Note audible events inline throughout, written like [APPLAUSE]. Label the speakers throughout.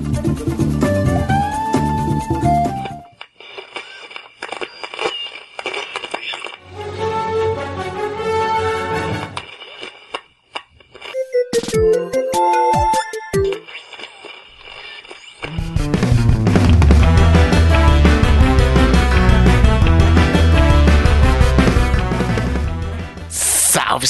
Speaker 1: Thank you.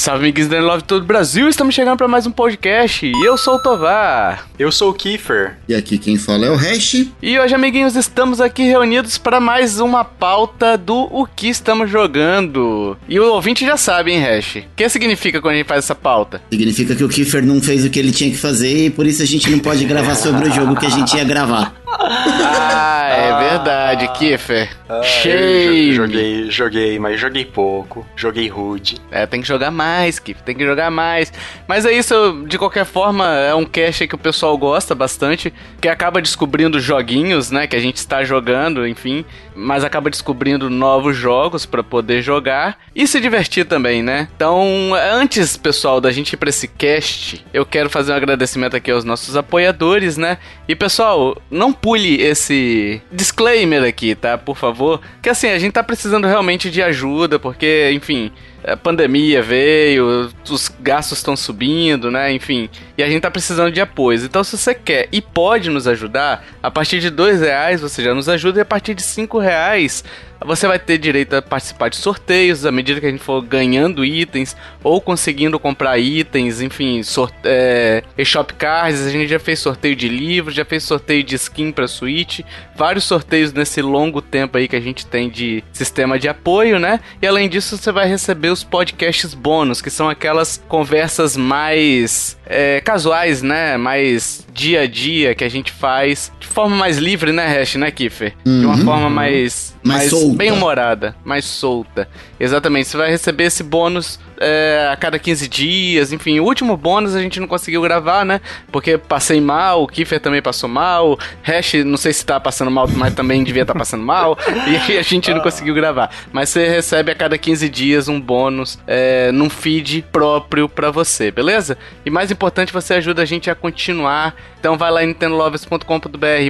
Speaker 1: Salve, amiguinhos da Love todo o Brasil. Estamos chegando para mais um podcast. E eu sou o Tovar.
Speaker 2: Eu sou o Kiefer.
Speaker 3: E aqui quem fala é o Hash.
Speaker 1: E hoje, amiguinhos, estamos aqui reunidos para mais uma pauta do o que estamos jogando. E o ouvinte já sabe, hein, Hash? O que significa quando a gente faz essa pauta?
Speaker 3: Significa que o Kiefer não fez o que ele tinha que fazer e por isso a gente não pode gravar sobre o jogo que a gente ia gravar.
Speaker 1: Ah, é ah. verdade, Kiefer. Ah, Cheio.
Speaker 2: Joguei, joguei, mas joguei pouco. Joguei rude.
Speaker 1: É, tem que jogar mais, Kiefer, tem que jogar mais. Mas é isso, de qualquer forma, é um cast que o pessoal gosta bastante, que acaba descobrindo joguinhos, né, que a gente está jogando, enfim, mas acaba descobrindo novos jogos para poder jogar e se divertir também, né? Então, antes, pessoal, da gente ir para esse cast, eu quero fazer um agradecimento aqui aos nossos apoiadores, né? E pessoal, não pule esse disclaimer aqui, tá? Por favor. Que assim, a gente tá precisando realmente de ajuda, porque, enfim, a pandemia veio, os gastos estão subindo, né? Enfim, e a gente tá precisando de apoio. Então, se você quer e pode nos ajudar, a partir de dois reais você já nos ajuda e a partir de cinco reais você vai ter direito a participar de sorteios à medida que a gente for ganhando itens ou conseguindo comprar itens, enfim, é, e-shop cards. A gente já fez sorteio de livros, já fez sorteio de skin para Switch, vários sorteios nesse longo tempo aí que a gente tem de sistema de apoio, né? E além disso, você vai receber os podcasts bônus, que são aquelas conversas mais é, casuais, né? Mais dia a dia que a gente faz de forma mais livre, né, Hash, né, Kiffer? Uhum. De uma uhum. forma mais, mais, mais bem humorada, mais solta. Exatamente, você vai receber esse bônus é, a cada 15 dias, enfim. O último bônus a gente não conseguiu gravar, né? Porque passei mal, o Kiefer também passou mal, Hash, não sei se tá passando mal, mas também devia estar tá passando mal, [LAUGHS] e aí a gente não conseguiu gravar. Mas você recebe a cada 15 dias um bônus é, num feed próprio para você, beleza? E mais importante, você ajuda a gente a continuar. Então vai lá em nintendolovers.com.br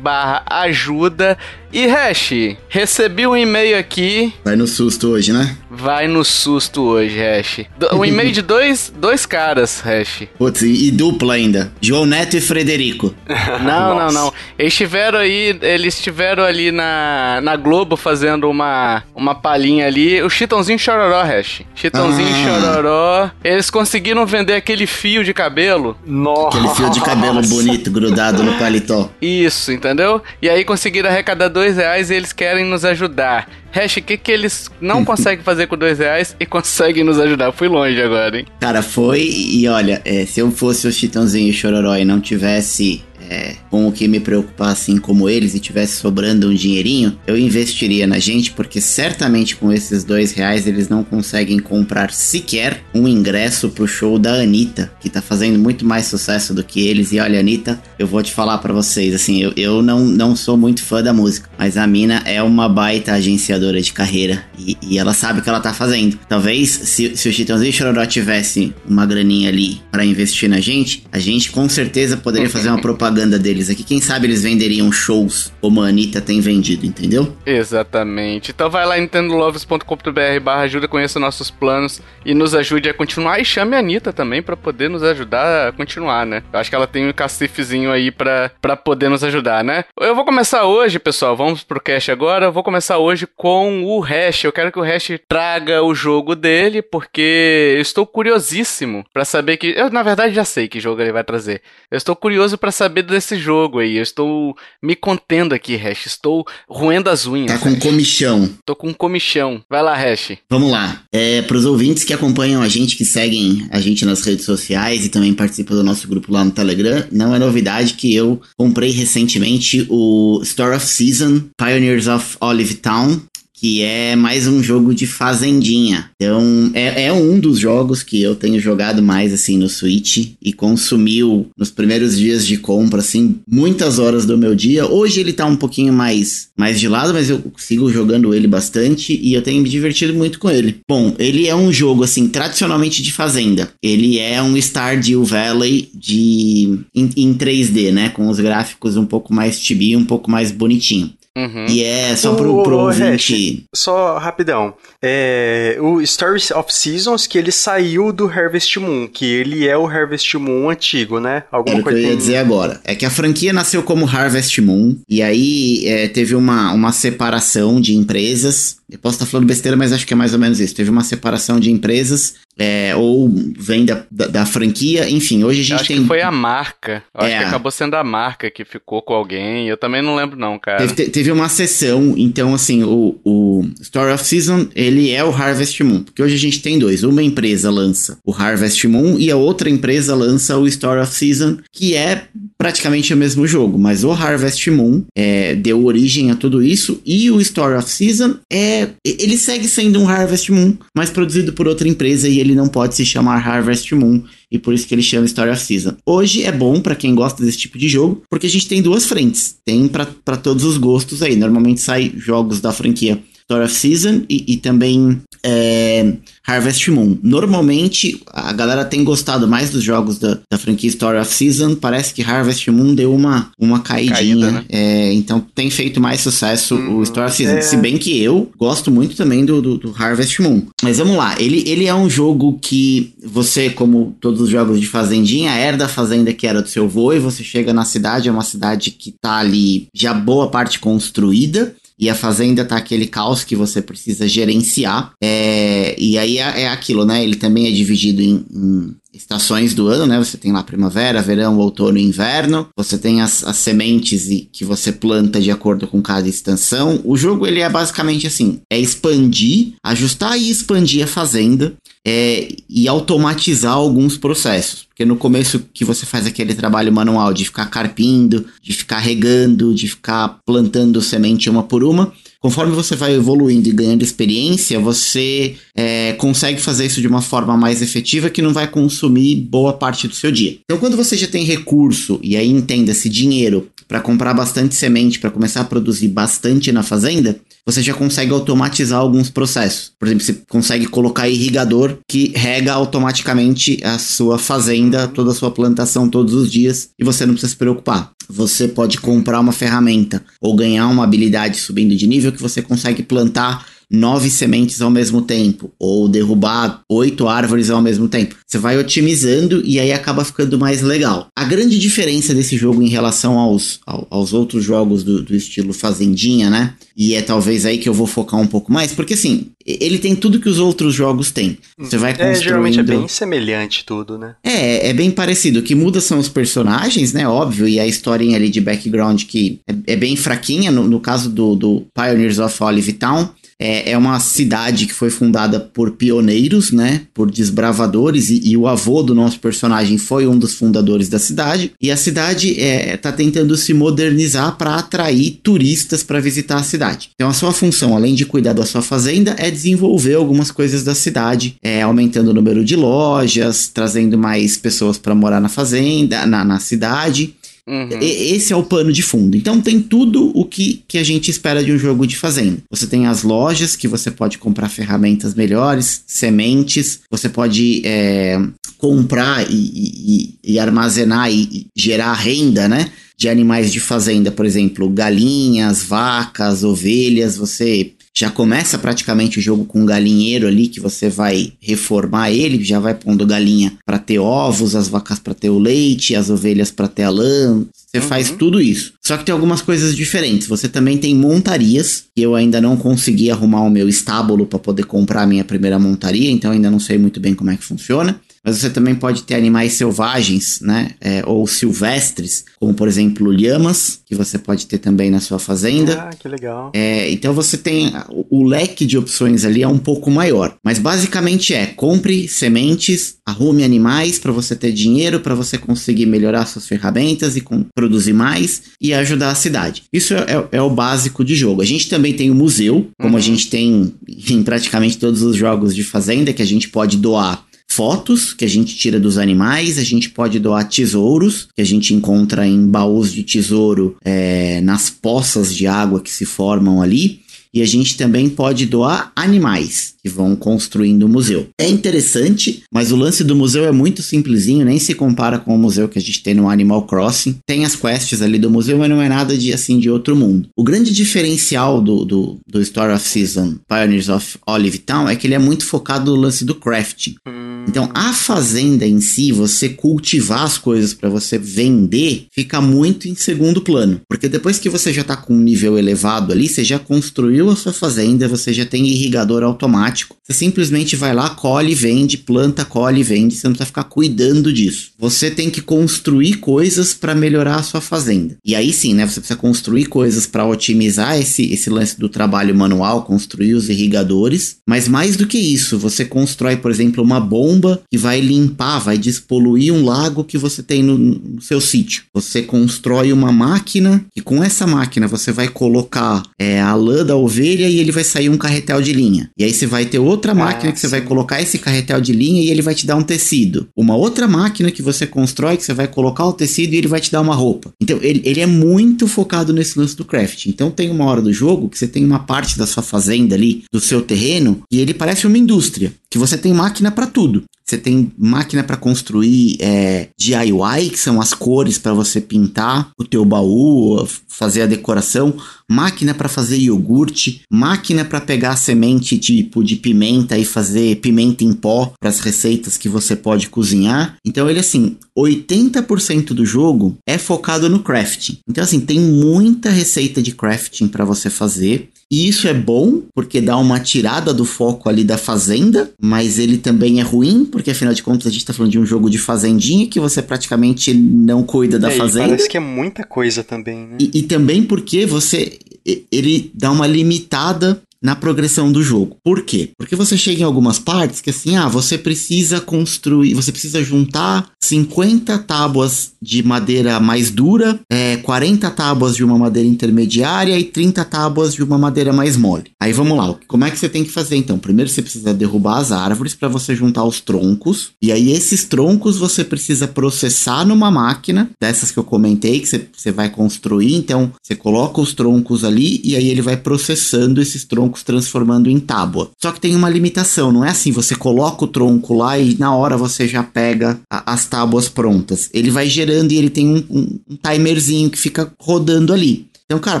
Speaker 1: barra ajuda. E Hash, recebi um e-mail aqui.
Speaker 3: Vai no susto hoje, né?
Speaker 1: Vai no susto hoje, Hash. Um e-mail de dois, dois caras, Hash.
Speaker 3: Putz, e, e dupla ainda. João Neto e Frederico. [LAUGHS]
Speaker 1: Não, não, não. Eles estiveram aí, eles estiveram ali na, na Globo fazendo uma, uma palhinha ali. O Chitãozinho Chororó, Hash. Chitãozinho ah. Chororó. Eles conseguiram vender aquele fio de cabelo.
Speaker 3: Nossa. Aquele fio de cabelo bonito grudado no paletó.
Speaker 1: Isso, entendeu? E aí conseguiram arrecadar dois reais e eles querem nos ajudar. Hash, o que, que eles não [LAUGHS] conseguem fazer com dois reais e conseguem nos ajudar? Fui longe agora, hein?
Speaker 3: Cara, foi e olha, é, se eu fosse o Chitãozinho e Chororó e não tivesse é, com o que me preocupasse assim como eles e tivesse sobrando um dinheirinho, eu investiria na gente, porque certamente com esses dois reais eles não conseguem comprar sequer um ingresso pro show da Anitta, que tá fazendo muito mais sucesso do que eles. E olha, Anitta, eu vou te falar para vocês, assim, eu, eu não, não sou muito fã da música, mas a mina é uma baita agenciadora de carreira e, e ela sabe o que ela tá fazendo. Talvez se, se o Chitãozinho e Chororó tivesse uma graninha ali para investir na gente, a gente com certeza poderia fazer uma propaganda propaganda deles aqui. Quem sabe eles venderiam shows como a Anitta tem vendido, entendeu?
Speaker 1: Exatamente. Então vai lá em nintendolovers.com.br barra ajuda, conheça nossos planos e nos ajude a continuar. E chame a Anitta também para poder nos ajudar a continuar, né? Eu acho que ela tem um cacifezinho aí para poder nos ajudar, né? Eu vou começar hoje, pessoal. Vamos pro cache agora. Eu vou começar hoje com o Hash. Eu quero que o Hash traga o jogo dele, porque eu estou curiosíssimo para saber que. Eu, na verdade, já sei que jogo ele vai trazer. Eu estou curioso para saber desse jogo aí. Eu estou me contendo aqui, Hash. Estou roendo as unhas.
Speaker 3: Tá com
Speaker 1: Hash.
Speaker 3: comichão.
Speaker 1: Tô com comichão. Vai lá, Hash.
Speaker 3: Vamos lá. É, Para os ouvintes que acompanham a gente, que seguem a gente nas redes sociais e também participam do nosso grupo lá no Telegram, não é novidade que eu comprei recentemente o Store of Season Pioneers of Olive Town, que é mais um jogo de fazendinha. Então, é, é um dos jogos que eu tenho jogado mais assim no Switch e consumiu nos primeiros dias de compra, assim, muitas horas do meu dia. Hoje ele tá um pouquinho mais, mais de lado, mas eu sigo jogando ele bastante e eu tenho me divertido muito com ele. Bom, ele é um jogo, assim, tradicionalmente de fazenda. Ele é um Stardew Valley de, em, em 3D, né? Com os gráficos um pouco mais chibi, um pouco mais bonitinho. Uhum. E é só pro, pro ouvinte.
Speaker 2: Só rapidão. É, o Stories of Seasons, que ele saiu do Harvest Moon, que ele é o Harvest Moon antigo, né?
Speaker 3: Alguma Era coisa que eu ia dizer agora. É que a franquia nasceu como Harvest Moon, e aí é, teve uma, uma separação de empresas. Eu posso estar falando besteira, mas acho que é mais ou menos isso. Teve uma separação de empresas é, ou vem da, da, da, franquia, enfim, hoje a gente
Speaker 1: acho
Speaker 3: tem...
Speaker 1: que foi a marca, eu é. acho que acabou sendo a marca que ficou com alguém, eu também não lembro não, cara.
Speaker 3: Teve, teve uma sessão, então assim, o, o Story of Season, ele é o Harvest Moon, porque hoje a gente tem dois, uma empresa lança o Harvest Moon e a outra empresa lança o Story of Season, que é praticamente o mesmo jogo, mas o Harvest Moon é, deu origem a tudo isso e o Story of Season é ele segue sendo um Harvest Moon, mas produzido por outra empresa e ele não pode se chamar Harvest Moon e por isso que ele chama Story of Season. Hoje é bom para quem gosta desse tipo de jogo, porque a gente tem duas frentes, tem para todos os gostos aí. Normalmente sai jogos da franquia Story of Season e, e também é, Harvest Moon. Normalmente, a galera tem gostado mais dos jogos da, da franquia Story of Season. Parece que Harvest Moon deu uma, uma caidinha. Caída, né? é, então tem feito mais sucesso o uhum. Story of Season. É. Se bem que eu gosto muito também do, do, do, Harvest Moon. Mas vamos lá, ele, ele é um jogo que você, como todos os jogos de fazendinha, herda a fazenda que era do seu avô e você chega na cidade, é uma cidade que tá ali já boa parte construída e a fazenda tá aquele caos que você precisa gerenciar. É, e aí é, é, aquilo, né? Ele também é dividido em, em, estações do ano, né? Você tem lá primavera, verão, outono e inverno. Você tem as, as sementes que você planta de acordo com cada estação. O jogo ele é basicamente assim: é expandir, ajustar e expandir a fazenda é, e automatizar alguns processos. Porque no começo que você faz aquele trabalho manual de ficar carpindo, de ficar regando, de ficar plantando semente uma por uma, conforme você vai evoluindo e ganhando experiência, você é, consegue fazer isso de uma forma mais efetiva que não vai consumir boa parte do seu dia. Então, quando você já tem recurso, e aí entenda-se dinheiro, para comprar bastante semente, para começar a produzir bastante na fazenda, você já consegue automatizar alguns processos. Por exemplo, você consegue colocar irrigador que rega automaticamente a sua fazenda, toda a sua plantação todos os dias e você não precisa se preocupar. Você pode comprar uma ferramenta ou ganhar uma habilidade subindo de nível que você consegue plantar nove sementes ao mesmo tempo, ou derrubar oito árvores ao mesmo tempo. Você vai otimizando e aí acaba ficando mais legal. A grande diferença desse jogo em relação aos, aos outros jogos do, do estilo Fazendinha, né? E é talvez aí que eu vou focar um pouco mais, porque assim, ele tem tudo que os outros jogos têm. Você vai construindo... É,
Speaker 2: geralmente é bem semelhante tudo, né?
Speaker 3: É, é bem parecido. O que muda são os personagens, né? Óbvio, e a historinha ali de background que é, é bem fraquinha. No, no caso do, do Pioneers of Olive Town, é, é uma cidade que foi fundada por pioneiros, né? Por desbravadores, e, e, o avô do nosso personagem foi um dos fundadores da cidade. E a cidade é, tá tentando se modernizar para atrair turistas para visitar a cidade. Então a sua função, além de cuidar da sua fazenda, é desenvolver algumas coisas da cidade, é, aumentando o número de lojas, trazendo mais pessoas para morar na fazenda, na, na cidade. Uhum. Esse é o pano de fundo. Então tem tudo o que, que a gente espera de um jogo de fazenda. Você tem as lojas que você pode comprar ferramentas melhores, sementes, você pode é, comprar e, e, e armazenar e, e gerar renda, né? de animais de fazenda, por exemplo, galinhas, vacas, ovelhas, você já começa praticamente o jogo com um galinheiro ali que você vai reformar ele, já vai pondo galinha para ter ovos, as vacas para ter o leite, as ovelhas para ter a lã. Você uhum. faz tudo isso. Só que tem algumas coisas diferentes. Você também tem montarias, que eu ainda não consegui arrumar o meu estábulo para poder comprar a minha primeira montaria, então ainda não sei muito bem como é que funciona. Mas você também pode ter animais selvagens, né? É, ou silvestres, como por exemplo lhamas, que você pode ter também na sua fazenda.
Speaker 2: Ah, que legal.
Speaker 3: É, então você tem o, o leque de opções ali é um pouco maior, mas basicamente é compre sementes, arrume animais para você ter dinheiro, para você conseguir melhorar suas ferramentas e com, produzir mais e ajudar a cidade. Isso é, é, é, o básico de jogo. A gente também tem o museu, como uhum. a gente tem em praticamente todos os jogos de fazenda, que a gente pode doar fotos que a gente tira dos animais, a gente pode doar tesouros que a gente encontra em baús de tesouro é, nas poças de água que se formam ali. E a gente também pode doar animais que vão construindo o museu. É interessante, mas o lance do museu é muito simplesinho, nem se compara com o museu que a gente tem no Animal Crossing. Tem as quests ali do museu, mas não é nada de assim de outro mundo. O grande diferencial do, do, do Story of Season Pioneers of Olive Town é que ele é muito focado no lance do crafting. Hum. Então, a fazenda em si, você cultivar as coisas para você vender, fica muito em segundo plano. Porque depois que você já tá com um nível elevado ali, você já construiu a sua fazenda, você já tem irrigador automático. Você simplesmente vai lá, colhe, vende, planta, colhe, vende. Você não precisa ficar cuidando disso. Você tem que construir coisas para melhorar a sua fazenda. E aí sim, né? Você precisa construir coisas para otimizar esse, esse lance do trabalho manual, construir os irrigadores. Mas mais do que isso, você constrói, por exemplo, uma bomba bomba que vai limpar, vai despoluir um lago que você tem no, no seu sítio. Você constrói uma máquina e com essa máquina você vai colocar é, a lã da ovelha e ele vai sair um carretel de linha. E aí você vai ter outra máquina ah, que você vai colocar esse carretel de linha e ele vai te dar um tecido. Uma outra máquina que você constrói que você vai colocar o tecido e ele vai te dar uma roupa. Então ele, ele é muito focado nesse lance do craft. Então tem uma hora do jogo que você tem uma parte da sua fazenda ali, do seu terreno, e ele parece uma indústria que você tem máquina para tudo. Você tem máquina para construir é, DIY, que são as cores para você pintar o teu baú, fazer a decoração, máquina para fazer iogurte, máquina para pegar semente tipo de pimenta e fazer pimenta em pó para as receitas que você pode cozinhar. Então ele assim, 80% do jogo é focado no crafting. Então assim, tem muita receita de crafting para você fazer. E isso é bom, porque dá uma tirada do foco ali da fazenda, mas ele também é ruim, porque afinal de contas a gente tá falando de um jogo de fazendinha que você praticamente não cuida da é, fazenda.
Speaker 2: Parece que é muita coisa também, né?
Speaker 3: E, e também porque você ele dá uma limitada na progressão do jogo. Por quê? Porque você chega em algumas partes que assim, ah, você precisa construir, você precisa juntar 50 tábuas de madeira mais dura, é, 40 tábuas de uma madeira intermediária e 30 tábuas de uma madeira mais mole. Aí vamos lá, como é que você tem que fazer então? Primeiro você precisa derrubar as árvores para você juntar os troncos, e aí esses troncos você precisa processar numa máquina, dessas que eu comentei, que você, você vai construir, então você coloca os troncos ali e aí ele vai processando esses troncos transformando em tábua. Só que tem uma limitação, não é assim, você coloca o tronco lá e na hora você já pega a, as tábuas prontas. Ele vai gerando e ele tem um, um, um timerzinho que fica rodando ali. Então, cara,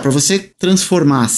Speaker 3: para você transformar,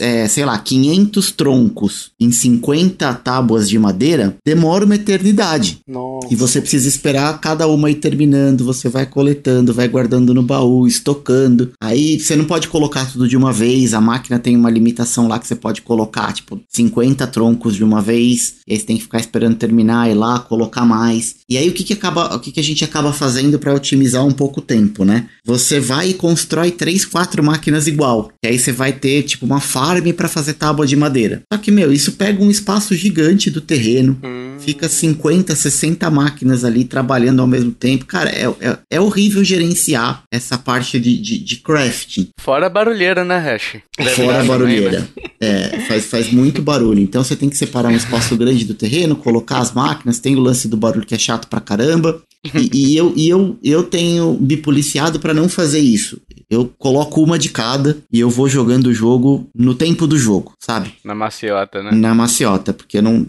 Speaker 3: é, sei lá, 500 troncos em 50 tábuas de madeira, demora uma eternidade.
Speaker 2: Nossa.
Speaker 3: E você precisa esperar cada uma ir terminando, você vai coletando, vai guardando no baú, estocando. Aí você não pode colocar tudo de uma vez, a máquina tem uma limitação lá que você pode colocar, tipo, 50 troncos de uma vez, e aí você tem que ficar esperando terminar e lá colocar mais. E aí o que que acaba, o que que a gente acaba fazendo para otimizar um pouco o tempo, né? Você vai e constrói 3, 4 máquinas máquinas igual. E aí você vai ter, tipo, uma farm para fazer tábua de madeira. Só que, meu, isso pega um espaço gigante do terreno. Hum. Fica 50, 60 máquinas ali trabalhando ao mesmo tempo. Cara, é, é, é horrível gerenciar essa parte de, de, de crafting.
Speaker 1: Fora a barulheira, né, Hash?
Speaker 3: Fora a barulheira. Né? [LAUGHS] É, faz, faz muito barulho. Então você tem que separar um espaço grande do terreno, colocar as máquinas. Tem o lance do barulho que é chato pra caramba. E, e, eu, e eu, eu tenho me policiado para não fazer isso. Eu coloco uma de cada e eu vou jogando o jogo no tempo do jogo, sabe?
Speaker 1: Na maciota, né?
Speaker 3: Na maciota, porque não.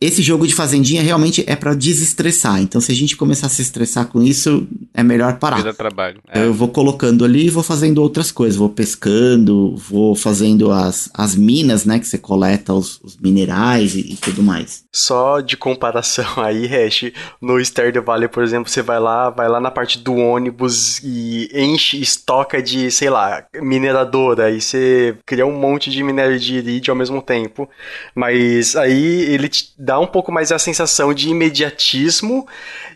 Speaker 3: Esse jogo de fazendinha realmente é para desestressar. Então, se a gente começar a se estressar com isso, é melhor parar.
Speaker 1: Vida trabalho. É.
Speaker 3: Eu vou colocando ali e vou fazendo outras coisas. Vou pescando, vou fazendo as, as minas, né? Que você coleta os, os minerais e, e tudo mais.
Speaker 2: Só de comparação [LAUGHS] aí, Hash, no Stardew Valley Por exemplo, você vai lá, vai lá na parte do ônibus e enche, estoca de, sei lá, mineradora, e você cria um monte de minério de irídio ao mesmo tempo. Mas aí ele te dá um pouco mais a sensação de imediatismo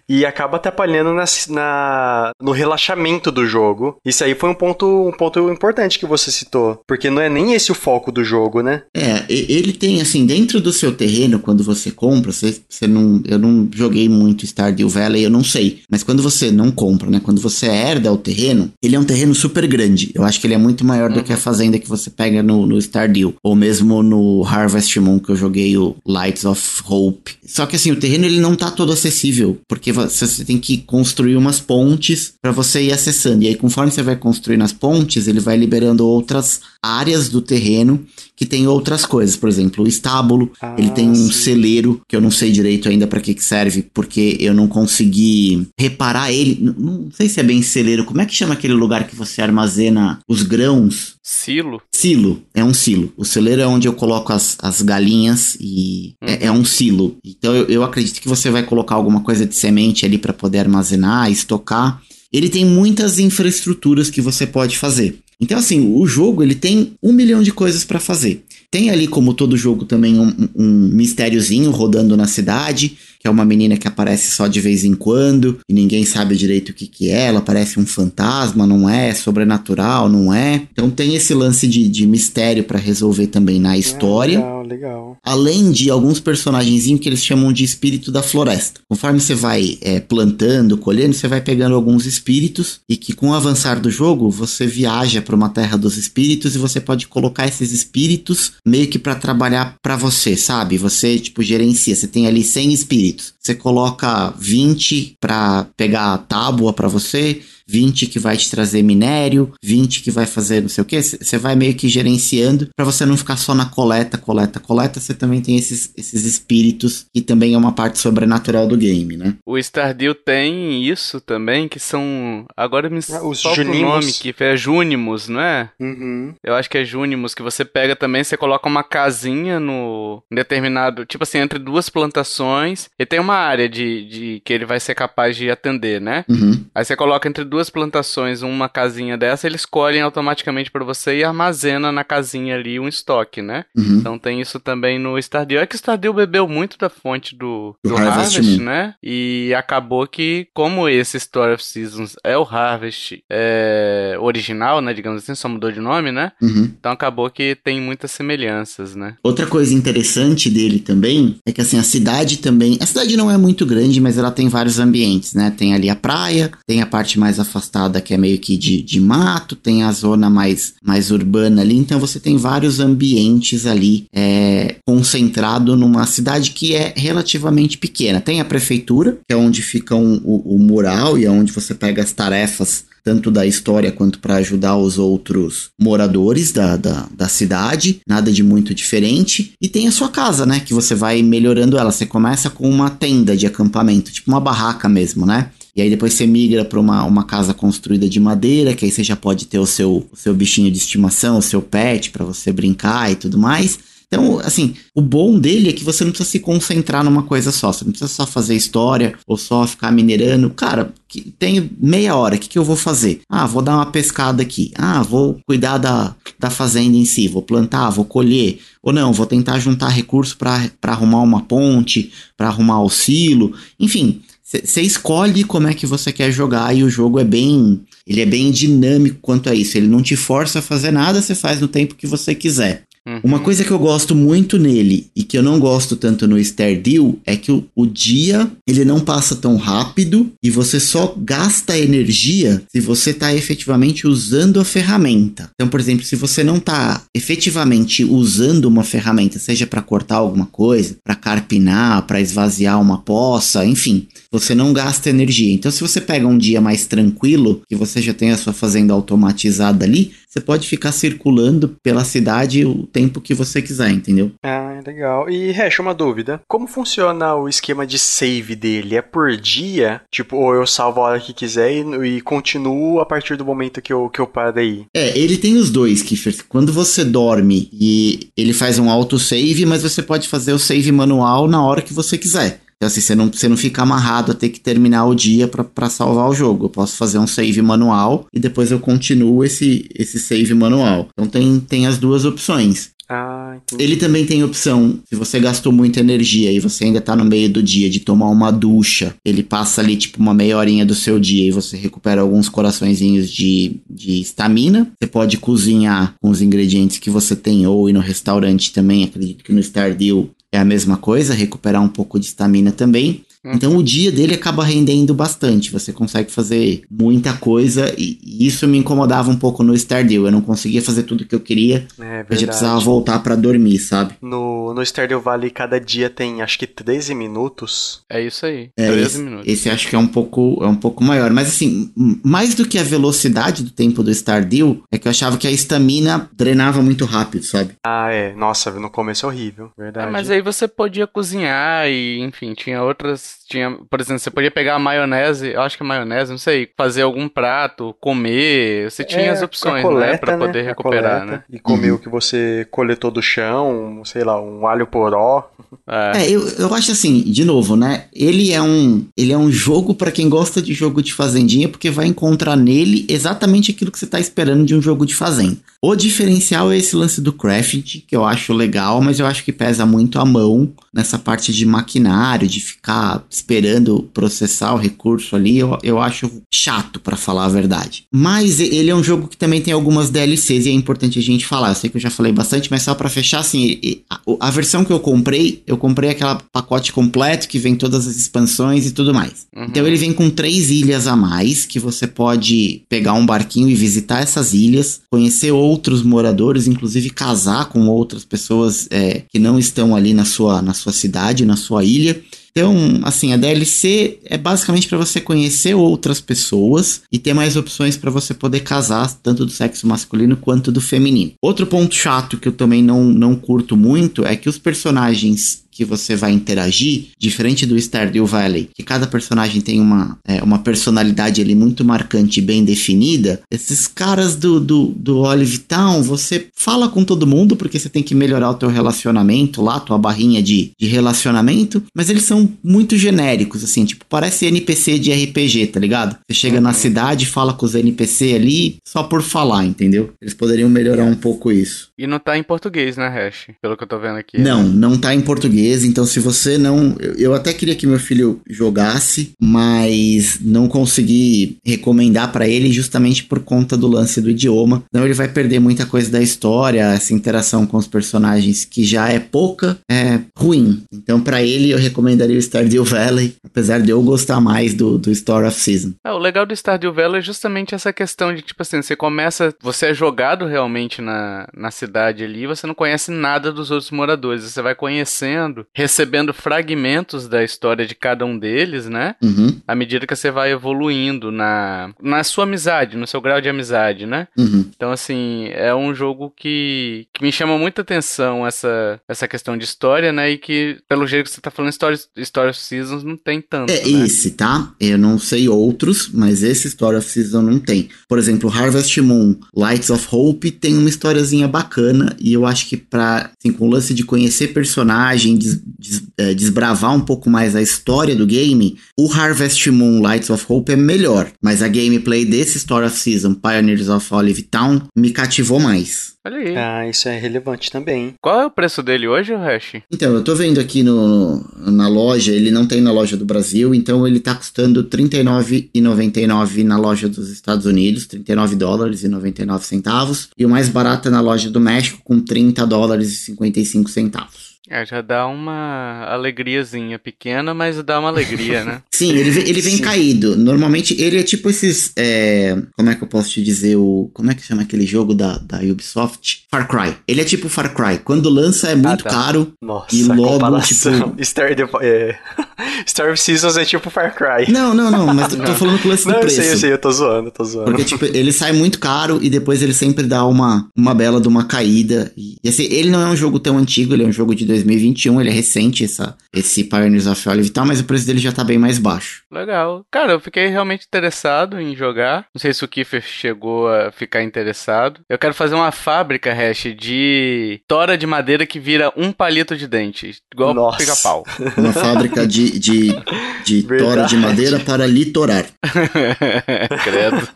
Speaker 2: e acaba atrapalhando na, na, no relaxamento do jogo. Isso aí foi um ponto, um ponto importante que você citou, porque não é nem esse o foco do jogo, né?
Speaker 3: É, ele tem assim, dentro do seu terreno, quando você compra, você, você não, eu não joguei muito Stardew Valley, eu não sei, mas quando você não compra, né, quando você herda o terreno, ele é um terreno super grande. Eu acho que ele é muito maior uhum. do que a uhum. fazenda que você pega no, no Stardew, ou mesmo no Harvest Moon que eu joguei o Lights of Hope. Só que assim, o terreno ele não tá todo acessível, porque você tem que construir umas pontes para você ir acessando. E aí, conforme você vai construindo as pontes, ele vai liberando outras áreas do terreno que tem outras coisas. Por exemplo, o estábulo, ah, ele tem um sim. celeiro, que eu não sei direito ainda para que, que serve, porque eu não consegui reparar ele. Não, não sei se é bem celeiro. Como é que chama aquele lugar que você armazena os grãos?
Speaker 1: Silo?
Speaker 3: Silo, é um silo. O celeiro é onde eu coloco as, as galinhas e é, uhum. é, é, um silo. Então eu, eu acredito que você vai colocar alguma coisa de semente ali para poder armazenar, estocar. Ele tem muitas infraestruturas que você pode fazer. Então, assim, o jogo ele tem um milhão de coisas para fazer. Tem ali, como todo jogo, também um, um mistériozinho rodando na cidade que é uma menina que aparece só de vez em quando e ninguém sabe direito o que, que é. Ela parece um fantasma, não é? Sobrenatural, não é? Então tem esse lance de, de mistério para resolver também na história.
Speaker 2: legal, legal.
Speaker 3: Além de alguns personagens que eles chamam de espírito da floresta. Conforme você vai é, plantando, colhendo, você vai pegando alguns espíritos e que com o avançar do jogo você viaja para uma terra dos espíritos e você pode colocar esses espíritos meio que para trabalhar para você, sabe? Você tipo gerencia, você tem ali 100 espíritos. Você coloca 20 para pegar a tábua para você, 20 que vai te trazer minério, 20 que vai fazer não sei o que. Você vai meio que gerenciando para você não ficar só na coleta, coleta, coleta. Você também tem esses, esses espíritos que também é uma parte sobrenatural do game, né?
Speaker 1: O Stardew tem isso também, que são. Agora me ah, os o nome, que é Júnimos, não é?
Speaker 2: Uhum.
Speaker 1: Eu acho que é Júnimos, que você pega também, você coloca uma casinha no determinado. Tipo assim, entre duas plantações. E tem uma área de, de que ele vai ser capaz de atender, né?
Speaker 3: Uhum.
Speaker 1: Aí você coloca entre duas duas plantações, uma casinha dessa, eles colhem automaticamente para você e armazena na casinha ali um estoque, né?
Speaker 3: Uhum.
Speaker 1: Então tem isso também no Stardew. É que o Stardew bebeu muito da fonte do, do, do Harvest, Harvest né? E acabou que, como esse Story of Seasons é o Harvest é, original, né? Digamos assim, só mudou de nome, né?
Speaker 3: Uhum.
Speaker 1: Então acabou que tem muitas semelhanças, né?
Speaker 3: Outra coisa interessante dele também é que assim, a cidade também. A cidade não é muito grande, mas ela tem vários ambientes, né? Tem ali a praia, tem a parte mais afastada que é meio que de, de mato, tem a zona mais, mais urbana ali, então você tem vários ambientes ali é, concentrado numa cidade que é relativamente pequena. Tem a prefeitura, que é onde fica um, o, o mural e é onde você pega as tarefas tanto da história quanto para ajudar os outros moradores da, da, da, cidade, nada de muito diferente. E tem a sua casa, né? Que você vai melhorando ela. Você começa com uma tenda de acampamento, tipo uma barraca mesmo, né? E aí depois você migra para uma, uma casa construída de madeira, que aí você já pode ter o seu, o seu bichinho de estimação, o seu pet para você brincar e tudo mais. Então, assim, o bom dele é que você não precisa se concentrar numa coisa só. Você não precisa só fazer história ou só ficar minerando. Cara, tenho meia hora, o que, que eu vou fazer? Ah, vou dar uma pescada aqui. Ah, vou cuidar da, da fazenda em si. Vou plantar, vou colher. Ou não, vou tentar juntar recursos para arrumar uma ponte, para arrumar o silo. Enfim, você escolhe como é que você quer jogar e o jogo é bem. Ele é bem dinâmico quanto a isso. Ele não te força a fazer nada, você faz no tempo que você quiser. Uhum. Uma coisa que eu gosto muito nele e que eu não gosto tanto no Stardew é que o, o dia ele não passa tão rápido e você só gasta energia se você está efetivamente usando a ferramenta. Então, por exemplo, se você não está efetivamente usando uma ferramenta, seja para cortar alguma coisa, para carpinar, para esvaziar uma poça, enfim, você não gasta energia. Então, se você pega um dia mais tranquilo, que você já tem a sua fazenda automatizada ali, você pode ficar circulando pela cidade o tempo que você quiser, entendeu?
Speaker 2: Ah, legal. E, Hash, uma dúvida. Como funciona o esquema de save dele? É por dia? Tipo, ou eu salvo a hora que quiser e, e continuo a partir do momento que eu, que eu parei?
Speaker 3: É, ele tem os dois, Kiffer. Quando você dorme e ele faz um autosave, mas você pode fazer o save manual na hora que você quiser. Então, assim, você não, você não fica amarrado a ter que terminar o dia para salvar o jogo. Eu posso fazer um save manual e depois eu continuo esse, esse save manual. Então, tem, tem as duas opções.
Speaker 2: Ah.
Speaker 3: Ele também tem opção, se você gastou muita energia e você ainda tá no meio do dia de tomar uma ducha, ele passa ali tipo uma meia horinha do seu dia e você recupera alguns coraçõezinhos de estamina. Você pode cozinhar com os ingredientes que você tem ou ir no restaurante também, acredito que no Stardew é a mesma coisa, recuperar um pouco de estamina também.
Speaker 1: Uhum.
Speaker 3: Então o dia dele acaba rendendo bastante. Você consegue fazer muita coisa e e isso me incomodava um pouco no Stardew. Eu não conseguia fazer tudo que eu queria.
Speaker 2: É
Speaker 3: Eu já precisava voltar pra dormir, sabe?
Speaker 2: No, no Stardew Valley, cada dia tem acho que 13 minutos.
Speaker 1: É isso aí.
Speaker 3: É,
Speaker 1: 13
Speaker 3: esse,
Speaker 1: minutos.
Speaker 3: esse acho que é um pouco é um pouco maior, mas assim, mais do que a velocidade do tempo do Stardew, é que eu achava que a estamina drenava muito rápido, sabe?
Speaker 2: Ah, é. Nossa, no começo é horrível.
Speaker 1: É,
Speaker 2: Verdade.
Speaker 1: mas aí você podia cozinhar e, enfim, tinha outras. it's Tinha, por exemplo, você podia pegar a maionese, eu acho que é maionese, não sei, fazer algum prato, comer. Você tinha
Speaker 2: É,
Speaker 1: as opções,
Speaker 2: a coleta,
Speaker 1: né? Pra poder
Speaker 2: A
Speaker 1: recuperar,
Speaker 2: coleta,
Speaker 1: né?
Speaker 2: E comer
Speaker 3: Uhum.
Speaker 2: o que você coletou do chão, sei lá, um alho poró.
Speaker 1: É.
Speaker 3: É, eu, eu acho assim, de novo, né? Ele é um, ele é um jogo pra quem gosta de jogo de fazendinha, porque vai encontrar nele exatamente aquilo que você tá esperando de um jogo de fazenda. O diferencial é esse lance do crafting, que eu acho legal, mas eu acho que pesa muito a mão nessa parte de maquinário, de ficar esperando processar o recurso ali. Eu, eu acho chato, pra falar a verdade. Mas ele é um jogo que também tem algumas DLCs e é importante a gente falar. Eu sei que eu já falei bastante, mas só pra fechar, assim, a, a versão que eu comprei, eu comprei aquela pacote completo que vem todas as expansões e tudo mais.
Speaker 1: Uhum.
Speaker 3: Então ele vem com três ilhas a mais, que você pode pegar um barquinho e visitar essas ilhas, conhecer outros moradores, inclusive casar com outras pessoas é, que não estão ali na sua, na sua cidade, na sua ilha. Então, assim, a DLC é basicamente para você conhecer outras pessoas e ter mais opções para você poder casar, tanto do sexo masculino quanto do feminino. Outro ponto chato que eu também não, não curto muito é que os personagens que você vai interagir, diferente do Stardew Valley, que cada personagem tem uma, é, uma personalidade ali muito marcante e bem definida, esses caras do, do, do Olive Town, você fala com todo mundo porque você tem que melhorar o teu relacionamento lá, tua barrinha de, de relacionamento, mas eles são muito genéricos, assim, tipo, parece NPC de RPG, tá ligado? Você chega na cidade, fala com os NPC ali, só por falar, entendeu? Eles poderiam melhorar um pouco isso.
Speaker 1: E não tá em português, né, Hash? Pelo que eu tô vendo aqui.
Speaker 3: Não, não tá em português, então se você não. Eu, eu até queria que meu filho jogasse, mas não consegui recomendar pra ele justamente por conta do lance do idioma. Então ele vai perder muita coisa da história, essa interação com os personagens que já é pouca, é ruim. Então pra ele eu recomendaria o Stardew Valley, apesar de eu gostar mais do, do Story of Season.
Speaker 1: É, o legal do Stardew Valley é justamente essa questão de, tipo assim, você começa, você é jogado realmente na, na cidade ali, você não conhece nada dos outros moradores, você vai conhecendo, recebendo fragmentos da história de cada um deles, né?
Speaker 3: Uhum,
Speaker 1: À medida que você vai evoluindo na, na sua amizade, no seu grau de amizade, né?
Speaker 3: uhum.
Speaker 1: Então, assim, é um jogo que, que me chama muita atenção essa, essa questão de história, né? E que, pelo jeito que você tá falando, Story, Story of Seasons não tem tanto,
Speaker 3: É
Speaker 1: né?
Speaker 3: esse, tá? Eu não sei outros, mas esse Story of Season não tem. Por exemplo, Harvest Moon, Lights of Hope tem uma historiazinha bacana e eu acho que pra, assim, com o lance de conhecer personagem, des- des- é, desbravar um pouco mais a história do game, o Harvest Moon, Lights of Hope é melhor. Mas a gameplay desse Story of Season, Pioneers of Olive Town, me cativou mais.
Speaker 1: Olha aí.
Speaker 2: Ah, isso é relevante também.
Speaker 1: Qual é o preço dele hoje, Hash?
Speaker 3: Então, eu tô vendo aqui no, na loja, ele não tem na loja do Brasil, então ele tá custando R$ 39,99 na loja dos Estados Unidos, 39 dólares e 99 centavos, e o mais barato é na loja do México com 30 dólares e 55 centavos.
Speaker 1: É, já dá uma alegriazinha pequena, mas dá uma alegria, né? [LAUGHS]
Speaker 3: Sim, ele, vem- ele vem
Speaker 2: Sim.
Speaker 3: caído. Normalmente ele é tipo esses. é, como é que eu posso te dizer? o Como é que chama aquele jogo da, da Ubisoft? Far Cry. Ele é tipo Far Cry. Quando lança é muito
Speaker 1: tá.
Speaker 3: caro.
Speaker 2: Nossa,
Speaker 3: E logo,
Speaker 2: comparação.
Speaker 3: tipo- [LAUGHS]
Speaker 2: Stardew, é... [LAUGHS] Star of Seasons é tipo Far Cry.
Speaker 3: Não, não, não, mas [LAUGHS] tô, falando com o lance do
Speaker 2: Não, eu
Speaker 3: preço.
Speaker 2: sei, eu sei, eu tô zoando, eu tô zoando.
Speaker 3: Porque, tipo, ele sai muito caro e depois ele sempre dá uma, uma bela de uma caída. E, e assim, ele não é um jogo tão antigo, ele é um jogo de 2021, ele é recente, essa, esse Pioneers of Olive e tal, mas o preço dele já tá bem mais baixo.
Speaker 1: Legal. Cara, eu fiquei realmente interessado em jogar. Não sei se o Kiefer chegou a ficar interessado. Eu quero fazer uma fábrica, Hash, de tora de madeira que vira um palito de dente. Igual
Speaker 2: Nossa.
Speaker 1: pica-pau. [LAUGHS]
Speaker 3: Uma fábrica de, de, de [LAUGHS] tora de madeira para litorar. [LAUGHS]
Speaker 1: Credo.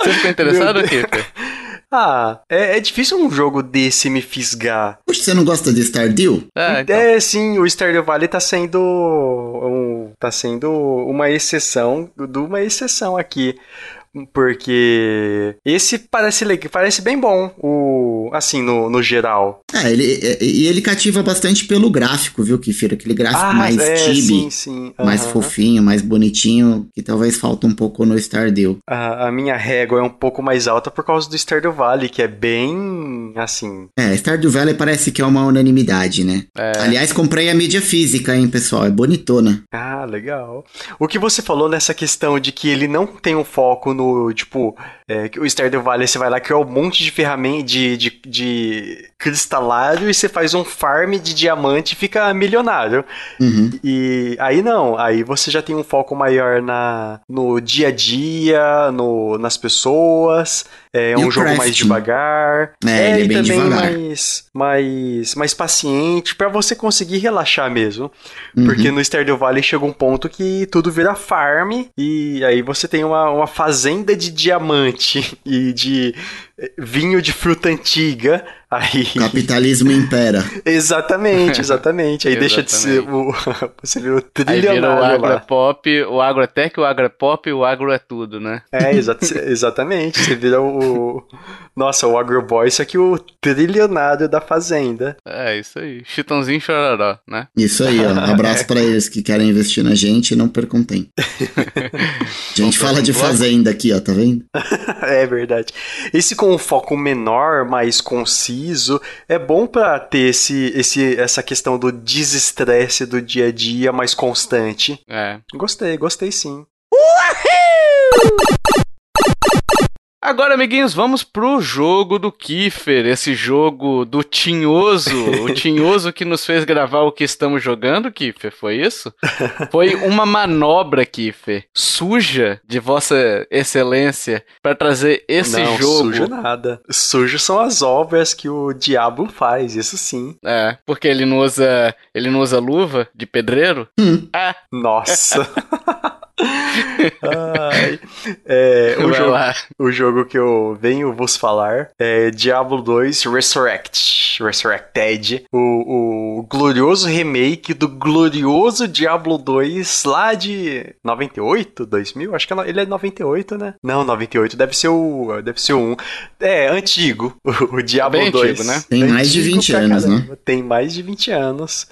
Speaker 1: Você ficou interessado. Kiefer?
Speaker 2: Ah, é, é difícil um jogo desse me fisgar.
Speaker 3: Poxa, você não gosta de Stardew?
Speaker 1: Ah, então.
Speaker 2: É, sim, o Stardew Valley tá sendo um, tá sendo uma exceção de uma exceção aqui. Porque esse parece parece bem bom, o assim, no, no geral.
Speaker 3: É, ele, e ele cativa bastante pelo gráfico, viu, Kifir? Aquele gráfico mais
Speaker 2: é, sim, sim.
Speaker 3: mais
Speaker 2: aham.
Speaker 3: fofinho, mais bonitinho, que talvez falta um pouco no Stardew.
Speaker 2: A, a minha régua é um pouco mais alta por causa do Stardew Valley, que é bem assim.
Speaker 3: É, Stardew Valley parece que é uma unanimidade, né?
Speaker 1: É.
Speaker 3: Aliás, comprei a mídia física, hein, pessoal? É bonitona.
Speaker 2: Ah, legal. O que você falou nessa questão de que ele não tem um foco no, tipo, é, o Stardew Valley você vai lá criar um monte de ferramenta de, de, de cristalário e você faz um farm de diamante e fica milionário.
Speaker 3: Uhum.
Speaker 2: E aí não, aí você já tem um foco maior na, no dia a dia, no, nas pessoas, é
Speaker 3: E
Speaker 2: um jogo mais
Speaker 3: crafting.
Speaker 2: devagar.
Speaker 3: É, ele é bem
Speaker 2: também
Speaker 3: devagar.
Speaker 2: mais, mais, mais paciente pra você conseguir relaxar mesmo.
Speaker 3: Uhum.
Speaker 2: Porque no Stardew Valley chega um ponto que tudo vira farm e aí você tem uma, uma fazenda de diamante [LAUGHS] e de vinho de fruta antiga. Aí.
Speaker 3: Capitalismo impera. [LAUGHS]
Speaker 2: Exatamente, exatamente. Aí deixa de ser o. [LAUGHS] Você vira o
Speaker 1: Aí vira o
Speaker 2: trilionário
Speaker 1: agro é o agro é o agro é pop, o agro é tudo, né?
Speaker 2: É, exa- [LAUGHS] exatamente. Você vira o. Nossa, o agroboy, isso aqui o trilionário da fazenda.
Speaker 1: É, isso aí. Chitãozinho chororó, né?
Speaker 3: Isso aí, ó. Abraço pra eles que querem investir na gente e não percam tempo. A gente fala de fazenda aqui, ó, tá vendo?
Speaker 2: É verdade. Esse com um foco menor, mais conciso, é bom pra ter esse, esse, essa questão do desestresse do dia a dia mais constante.
Speaker 1: É.
Speaker 2: Gostei, gostei sim.
Speaker 1: Agora, amiguinhos, vamos pro jogo do Kiefer, esse jogo do Tinhoso, o [LAUGHS] Tinhoso que nos fez gravar o que estamos jogando, Kiefer, foi isso? Foi uma manobra, Kiefer, suja de vossa excelência para trazer esse
Speaker 2: Não,
Speaker 1: jogo.
Speaker 2: sujo nada. Sujo são as obras que o diabo faz, isso sim.
Speaker 1: É, porque ele não usa, ele não usa luva de pedreiro?
Speaker 3: Hum.
Speaker 1: Ah,
Speaker 2: Nossa. [LAUGHS] [LAUGHS] Ai. É, o, jogo,
Speaker 1: lá.
Speaker 2: o jogo que eu venho vos falar é Diablo 2 Resurrect. Resurrected. O, o glorioso remake do glorioso Diablo 2 lá de 98, 2000? Acho que é ele é 98, né? Não, 98 deve ser o. Deve ser o 1. É, antigo. O, [LAUGHS] o Diablo
Speaker 1: Bem
Speaker 2: 2.
Speaker 1: antigo, né?
Speaker 3: Tem mais de
Speaker 2: Antigo
Speaker 3: 20
Speaker 2: pra
Speaker 3: anos, né?
Speaker 2: caramba. Tem mais de 20 anos.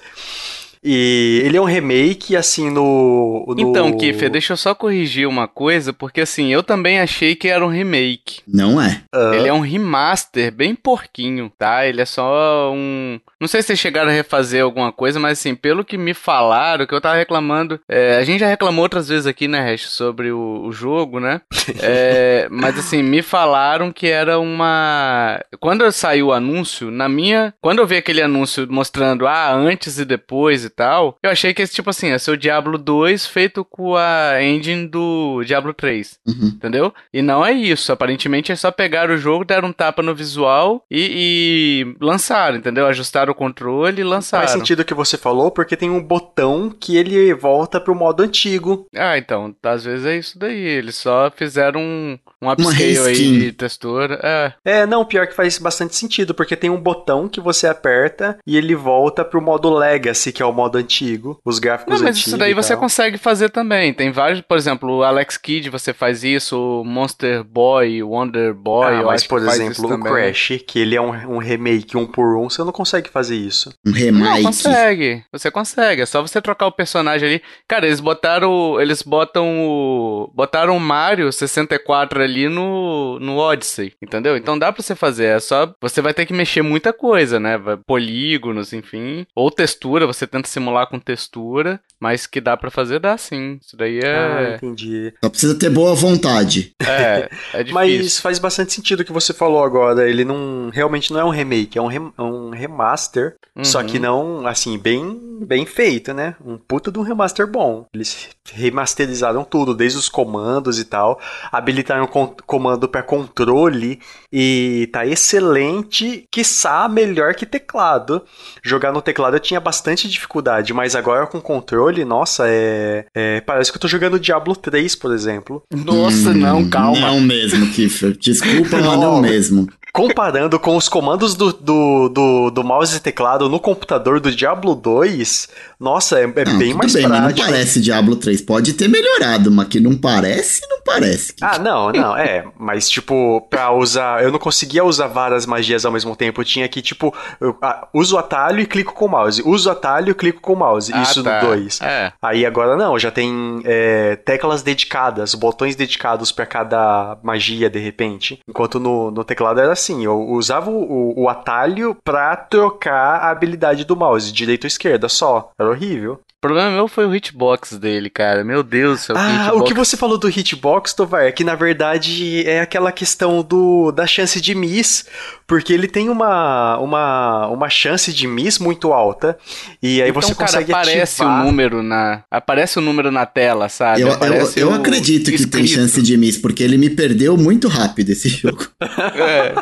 Speaker 2: E ele é um remake, assim, no. no...
Speaker 1: Então, Kiefer, deixa eu só corrigir uma coisa, porque assim, eu também achei que era um remake.
Speaker 3: Não é.
Speaker 2: Ah,
Speaker 1: Ele é um remaster bem porquinho, tá? Ele é só um. Não sei se vocês chegaram a refazer alguma coisa, mas assim, pelo que me falaram, que eu tava reclamando. é, a gente já reclamou outras vezes aqui, né, Hash, sobre o, o jogo, né? [LAUGHS] É, mas assim, me falaram que era uma. Quando saiu o anúncio, na minha. Quando eu vi aquele anúncio mostrando, ah, antes e depois e tal, eu achei que esse tipo assim, ia ser o Diablo 2 feito com a engine do Diablo 3
Speaker 3: Uhum.
Speaker 1: entendeu? E não é isso. Aparentemente é só pegar o jogo, deram um tapa no visual e, e lançaram, entendeu? Ajustaram o controle e lançaram.
Speaker 2: Faz sentido o que você falou, porque tem um botão que ele volta pro modo antigo.
Speaker 1: Ah, então, às vezes é isso daí. Eles só fizeram um, um upscale aí de textura. É,
Speaker 2: É, não, pior que faz bastante sentido, porque tem um botão que você aperta e ele volta pro modo Legacy, que é o modo antigo, os gráficos
Speaker 1: Não, mas
Speaker 2: antigos.
Speaker 1: isso daí você consegue fazer também. Tem vários, por exemplo, o Alex Kidd você faz isso, o Monster Boy, o Wonder Boy,
Speaker 2: Ah,
Speaker 1: eu
Speaker 2: mas
Speaker 1: acho
Speaker 2: por exemplo, o
Speaker 1: também.
Speaker 2: Crash, que ele é um, um remake um por um, você não consegue fazer isso.
Speaker 3: Um
Speaker 1: Não,
Speaker 3: remake.
Speaker 1: consegue. Você consegue. É só você trocar o personagem ali. Cara, eles botaram. Eles botam o. Botaram o Mario 64 ali no, no Odyssey, entendeu? Então dá pra você fazer, é só. Você vai ter que mexer muita coisa, né? Polígonos, enfim. Ou textura, você tenta simular com textura, mas que dá para fazer, dá sim. Isso daí é.
Speaker 2: Ah, entendi.
Speaker 3: Só precisa ter boa vontade.
Speaker 1: É, é [LAUGHS] difícil.
Speaker 2: Mas faz bastante sentido o que você falou agora. Ele não. Realmente não é um remake, é um, rem, é um remaster. Uhum. Só que não, assim, bem, bem feito, né? Um puta de um remaster bom. Eles remasterizaram tudo, desde os comandos e tal. Habilitaram comando para controle e tá excelente, quiçá melhor que teclado. Jogar no teclado eu tinha bastante dificuldade, mas agora com controle, nossa, é, é parece que eu tô jogando Diablo 3, por exemplo.
Speaker 1: Nossa, hum, não, calma.
Speaker 3: Não mesmo, Kiffer. Desculpa, mas não mesmo.
Speaker 2: Comparando com os comandos do, do, do, do, mouse e teclado no computador do Diablo 2, nossa, é, é
Speaker 3: não,
Speaker 2: bem mais
Speaker 3: bem,
Speaker 2: prático.
Speaker 3: Mas não parece Diablo 3. Pode ter melhorado, mas que não parece, não parece.
Speaker 2: Ah, não, não, é. Mas, tipo, pra usar. Eu não conseguia usar várias magias ao mesmo tempo. Eu tinha que, tipo, eu, ah, uso o atalho e clico com o mouse. Uso o atalho e clico com o mouse. Ah, Isso tá. no 2. É. Aí agora não, já tem é, teclas dedicadas, botões dedicados para cada magia, de repente. Enquanto no, no teclado era assim, eu usava o, o atalho pra trocar a habilidade do mouse, direita ou esquerda só. Era horrível.
Speaker 1: O problema meu foi o hitbox dele, cara. Meu Deus céu.
Speaker 2: Ah, hitbox... o que você falou do hitbox, Tovar, é que na verdade é aquela questão do da chance de miss, porque ele tem uma, uma, uma chance de miss muito alta. E aí então, você
Speaker 1: cara,
Speaker 2: consegue
Speaker 1: aparece
Speaker 2: ativar...
Speaker 1: o número na aparece o número na tela, sabe?
Speaker 3: Eu, eu, eu acredito que tem chance de miss, porque ele me perdeu muito rápido esse [LAUGHS] jogo.
Speaker 1: é.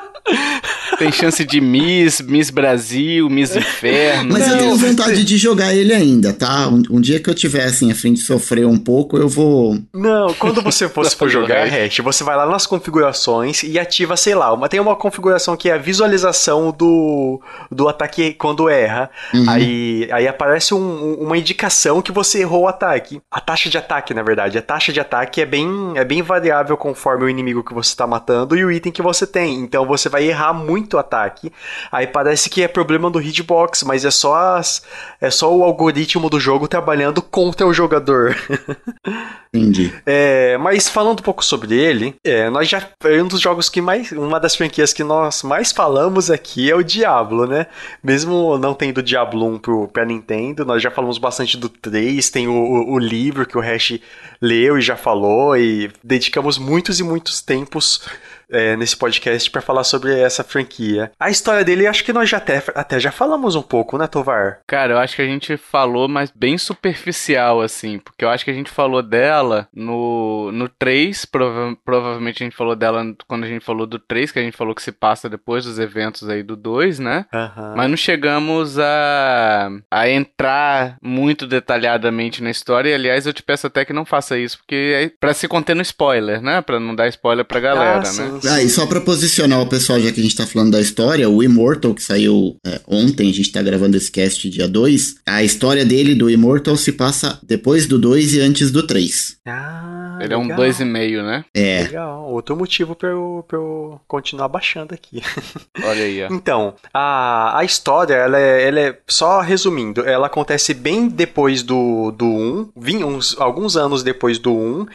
Speaker 1: Tem chance de Miss, Miss Brasil, Miss Inferno.
Speaker 3: Mas eu tenho vontade de jogar ele ainda, tá? Um, um, dia que eu tiver assim, a fim de sofrer um pouco, eu vou.
Speaker 2: Não, quando você for, for jogar, Hash, você vai lá nas configurações e ativa, sei lá, uma, tem uma configuração que é a visualização do, do ataque quando erra. Uhum. Aí, aí aparece um, uma indicação que você errou o ataque. A taxa de ataque, na verdade. A taxa de ataque é bem, é bem variável conforme o inimigo que você está matando e o item que você tem. Então você vai errar muito o ataque. Aí parece que é problema do hitbox, mas é só as, é só o algoritmo do jogo trabalhando contra o jogador. [LAUGHS]
Speaker 3: Entendi.
Speaker 2: É, mas falando um pouco sobre ele, é, nós já é um dos jogos que mais, uma das franquias que nós mais falamos aqui é o Diablo, né? Mesmo não tendo Diablo 1 pro, pra Nintendo, nós já falamos bastante do 3, tem o, o, o livro que o Hash leu e já falou, e dedicamos muitos e muitos tempos é, nesse podcast para falar sobre essa franquia. A história dele, acho que nós já até, até já falamos um pouco, né, Tovar?
Speaker 1: Cara, eu acho que a gente falou, mas bem superficial, assim, porque eu acho que a gente falou dela no, no 3, prova provavelmente a gente falou dela quando a gente falou do 3, que a gente falou que se passa depois dos eventos aí do 2, né?
Speaker 2: Uhum.
Speaker 1: Mas não chegamos a, a entrar muito detalhadamente na história, e aliás, eu te peço até que não faça isso, porque é pra se conter no spoiler, né? Pra não dar spoiler pra galera, ah, né?
Speaker 3: Ah, e só pra posicionar o pessoal, já que a gente tá falando da história, o Immortal, que saiu é, ontem, a gente tá gravando esse cast dia 2, a história dele, do Immortal, se passa depois do 2 e antes do 3.
Speaker 2: Ah,
Speaker 1: Ele é um 2,5, né?
Speaker 3: É.
Speaker 2: Legal, outro motivo pra eu, pra eu continuar baixando aqui. [LAUGHS]
Speaker 1: Olha aí, ó.
Speaker 2: Então, a, a história, ela é, ela é, só resumindo, ela acontece bem depois do, do 1, vim uns, alguns anos depois do 1,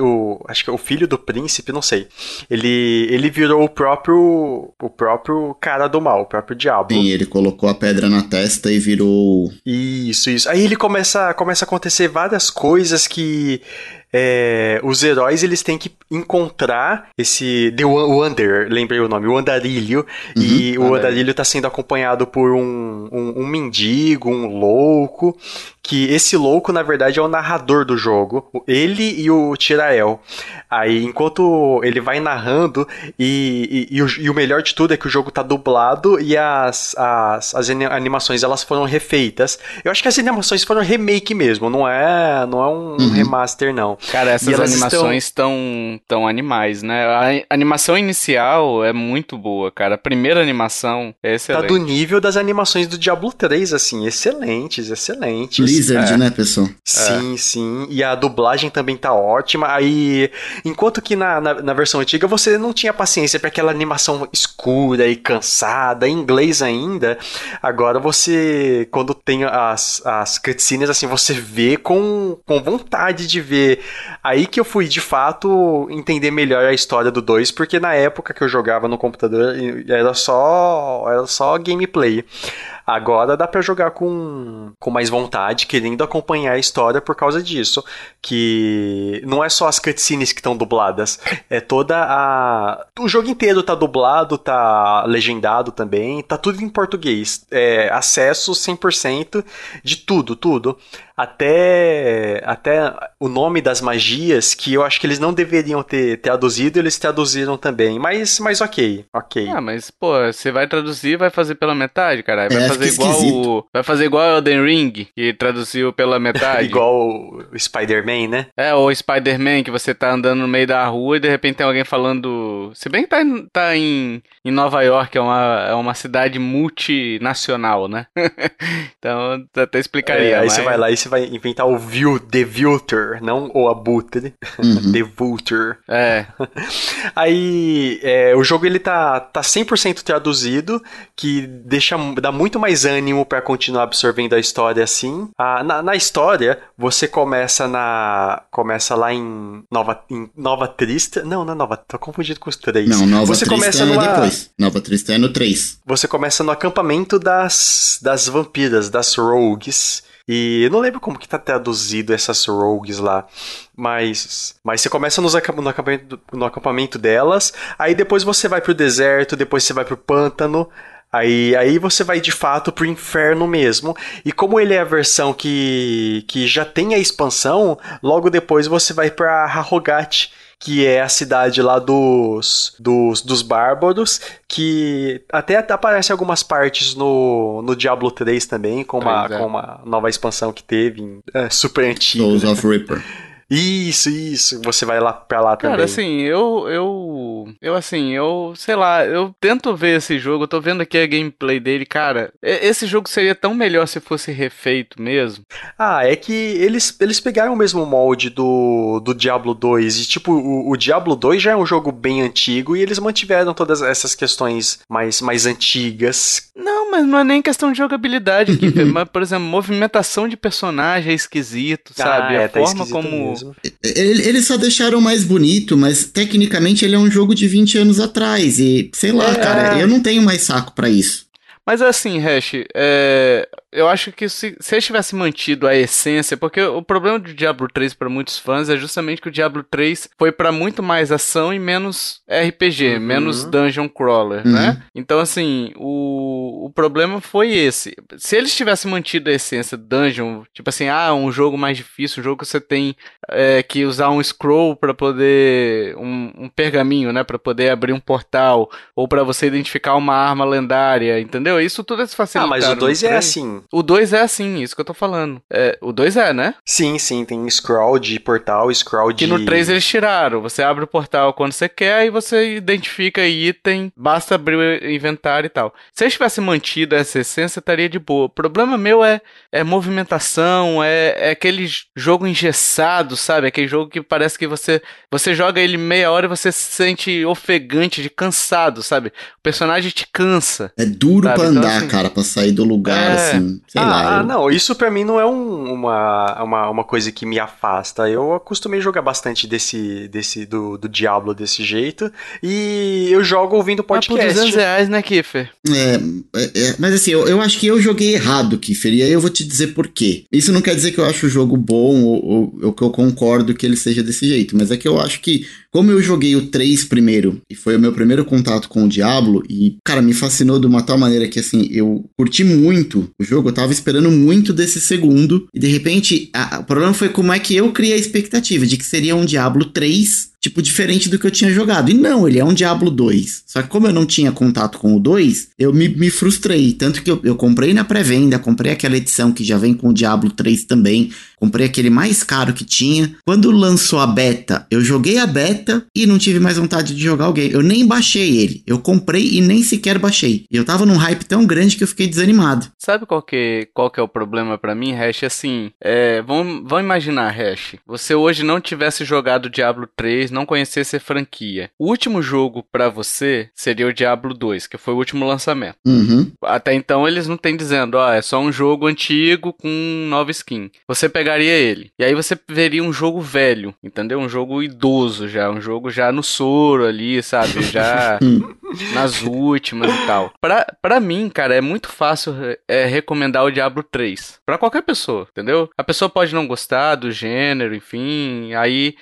Speaker 2: o, acho que é o filho do príncipe, não sei. Ele, ele virou o próprio o próprio cara do mal, o próprio diabo.
Speaker 3: Sim, ele colocou a pedra na testa e virou.
Speaker 2: Isso, isso. Aí ele começa, começa a acontecer várias coisas que é, os heróis eles têm que encontrar esse The Wander, lembrei o nome, o Andarilho, uhum, e o Andarilho está sendo acompanhado por um, um, um, mendigo, um louco, que esse louco na verdade é o narrador do jogo, ele e o Tirael. Aí enquanto ele vai narrando e, e, e, o, e o, melhor de tudo é que o jogo tá dublado e as, as, as animações elas foram refeitas. Eu acho que as animações foram remake mesmo, não é não é um uhum. remaster não.
Speaker 1: Cara, essas animações estão tão, animais, né? A animação inicial é muito boa, cara. A primeira animação é excelente.
Speaker 2: Tá do nível das animações do Diablo 3, assim, excelentes, excelentes.
Speaker 3: Blizzard, é. né, pessoal?
Speaker 2: Sim, é. sim. E a dublagem também tá ótima. Aí, enquanto que na, na, na versão antiga você não tinha paciência para aquela animação escura e cansada, em inglês ainda, agora você, quando tem as, as cutscenes, assim, você vê com, com vontade de ver aí que eu fui de fato entender melhor a história do 2, porque na época que eu jogava no computador era só era só gameplay. Agora dá para jogar com, com mais vontade, querendo acompanhar a história por causa disso. Que não é só as cutscenes que estão dubladas, é toda a. O jogo inteiro tá dublado, tá legendado também, tá tudo em português. É, acesso 100% de tudo, tudo até, até o nome das magias, que eu acho que eles não deveriam ter traduzido, eles traduziram também. Mas, mas ok, ok.
Speaker 1: Ah, mas, pô, você vai traduzir vai fazer pela metade, cara. Vai é, fazer igual o. Vai fazer igual o Elden Ring, que traduziu pela metade. [LAUGHS]
Speaker 2: igual o Spider-Man, né?
Speaker 1: É, ou o Spider-Man, que você tá andando no meio da rua e de repente tem alguém falando. Se bem que tá, tá em, em Nova York, é uma, é uma cidade multinacional, né? [LAUGHS] então, até explicaria. É,
Speaker 2: aí mas... você vai lá e você vai inventar o The Vulture, não o Abutre. Uhum. [LAUGHS] The Vulture.
Speaker 1: É. [LAUGHS]
Speaker 2: Aí, é, o jogo ele tá, tá 100% traduzido, que deixa, dá muito mais ânimo para continuar absorvendo a história assim. Ah, na, na, história, você começa na começa lá em Nova, em Nova Trista. Não, não é Nova, tô confundido com os três.
Speaker 3: Não, Nova
Speaker 2: você
Speaker 3: Trista começa é numa, depois. Nova Trista é no 3.
Speaker 2: Você começa no acampamento das, das vampiras, das rogues. E eu não lembro como que tá traduzido essas rogues lá. Mas, mas você começa nos, no, acampamento, no acampamento delas, aí depois você vai pro deserto, depois você vai pro pântano, Aí, aí você vai de fato pro inferno mesmo. E como ele é a versão que, que já tem a expansão, logo depois você vai pra Harrogat, que é a cidade lá dos, dos, dos bárbaros, que até aparece algumas partes no, no Diablo 3 também, com uma, é. com uma nova expansão que teve, em, é, super antiga.
Speaker 3: Souls of Reaper. [LAUGHS]
Speaker 2: Isso, isso. Você vai lá pra lá também.
Speaker 1: Cara, assim, eu. Eu. Eu, assim, eu. Sei lá, eu tento ver esse jogo. Eu tô vendo aqui a gameplay dele. Cara, esse jogo seria tão melhor se fosse refeito mesmo.
Speaker 2: Ah, é que eles, eles pegaram o mesmo molde do, do Diablo 2. E, tipo, o, o Diablo 2 já é um jogo bem antigo. E eles mantiveram todas essas questões mais, mais antigas.
Speaker 1: Não, mas não é nem questão de jogabilidade aqui. [LAUGHS] mas, por exemplo, movimentação de personagem é esquisito, sabe? Ah, é, a tá forma como. Mesmo.
Speaker 3: Eles só deixaram mais bonito, mas tecnicamente ele é um jogo de 20 anos atrás. E sei lá, é, cara, eu não tenho mais saco para isso.
Speaker 1: Mas assim, Hash, é, eu acho que se, se eles tivessem mantido a essência, porque o problema do Diablo 3 para muitos fãs é justamente que o Diablo 3 foi para muito mais ação e menos RPG, uhum. menos dungeon crawler, uhum. né? Então, assim, o, o problema foi esse. Se eles tivessem mantido a essência dungeon, tipo assim, ah, um jogo mais difícil, um jogo que você tem é, que usar um scroll para poder. Um, um, pergaminho, né? para poder abrir um portal, ou para você identificar uma arma lendária, entendeu? Isso tudo é facilitado.
Speaker 2: Ah, mas o 2 é assim.
Speaker 1: O 2 é assim, isso que eu tô falando. É, o 2 é, né?
Speaker 2: Sim, sim, tem scroll de portal, scroll de.
Speaker 1: Que no 3 eles tiraram. Você abre o portal quando você quer e você identifica item, basta abrir o inventário e tal. Se eles tivessem mantido essa essência, estaria de boa. O problema meu é, é movimentação, é, é aquele jogo engessado, sabe? Aquele jogo que parece que você, você joga ele meia hora e você se sente ofegante, de cansado, sabe? O personagem te cansa.
Speaker 3: É duro sabe? pra então, andar, então, assim, cara, pra sair do lugar, é... assim. Sei
Speaker 2: ah,
Speaker 3: lá.
Speaker 2: Ah, eu... não, isso pra mim não é um, uma, uma, uma coisa que me afasta. Eu acostumei jogar bastante desse, desse do, do Diablo desse jeito. E eu jogo ouvindo podcast.
Speaker 1: Mas por 200 reais, né, Kiffer?
Speaker 3: É, é, é, mas assim, eu, eu acho que eu joguei errado, Kiffer. E aí eu vou te dizer por quê. Isso não quer dizer que eu acho o jogo bom ou, ou, ou que eu concordo que ele seja desse jeito. Mas é que eu acho que, como eu joguei o 3 primeiro, e foi o meu primeiro contato com o Diablo, e, cara, me fascinou de uma tal maneira que, assim, eu curti muito o jogo, eu tava esperando muito desse segundo, e de repente, a, o problema foi como é que eu criei a expectativa de que seria um Diablo 3 tipo, diferente do que eu tinha jogado. E não, ele é um Diablo 2. Só que como eu não tinha contato com o 2, eu me, me frustrei. Tanto que eu, eu comprei na pré-venda, comprei aquela edição que já vem com o Diablo 3 também. Comprei aquele mais caro que tinha. Quando lançou a beta, eu joguei a beta e não tive mais vontade de jogar o game. Eu nem baixei ele. Eu comprei e nem sequer baixei. Eu tava num hype tão grande que eu fiquei desanimado.
Speaker 1: Sabe qual que, qual que é o problema para mim, Hash? Assim, é, vamos, vamos imaginar, Hash. Você hoje não tivesse jogado Diablo 3, não conhecesse a franquia, o último jogo para você seria o Diablo 2, que foi o último lançamento.
Speaker 3: Uhum.
Speaker 1: Até então eles não têm dizendo, ó, é só um jogo antigo com nova skin. Você pegaria ele. E aí você veria um jogo velho, entendeu? Um jogo idoso já, um jogo já no soro ali, sabe? [LAUGHS] Já nas últimas e tal. Pra, pra mim, cara, é muito fácil é, recomendar o Diablo 3. Pra qualquer pessoa, entendeu? A pessoa pode não gostar do gênero, enfim, aí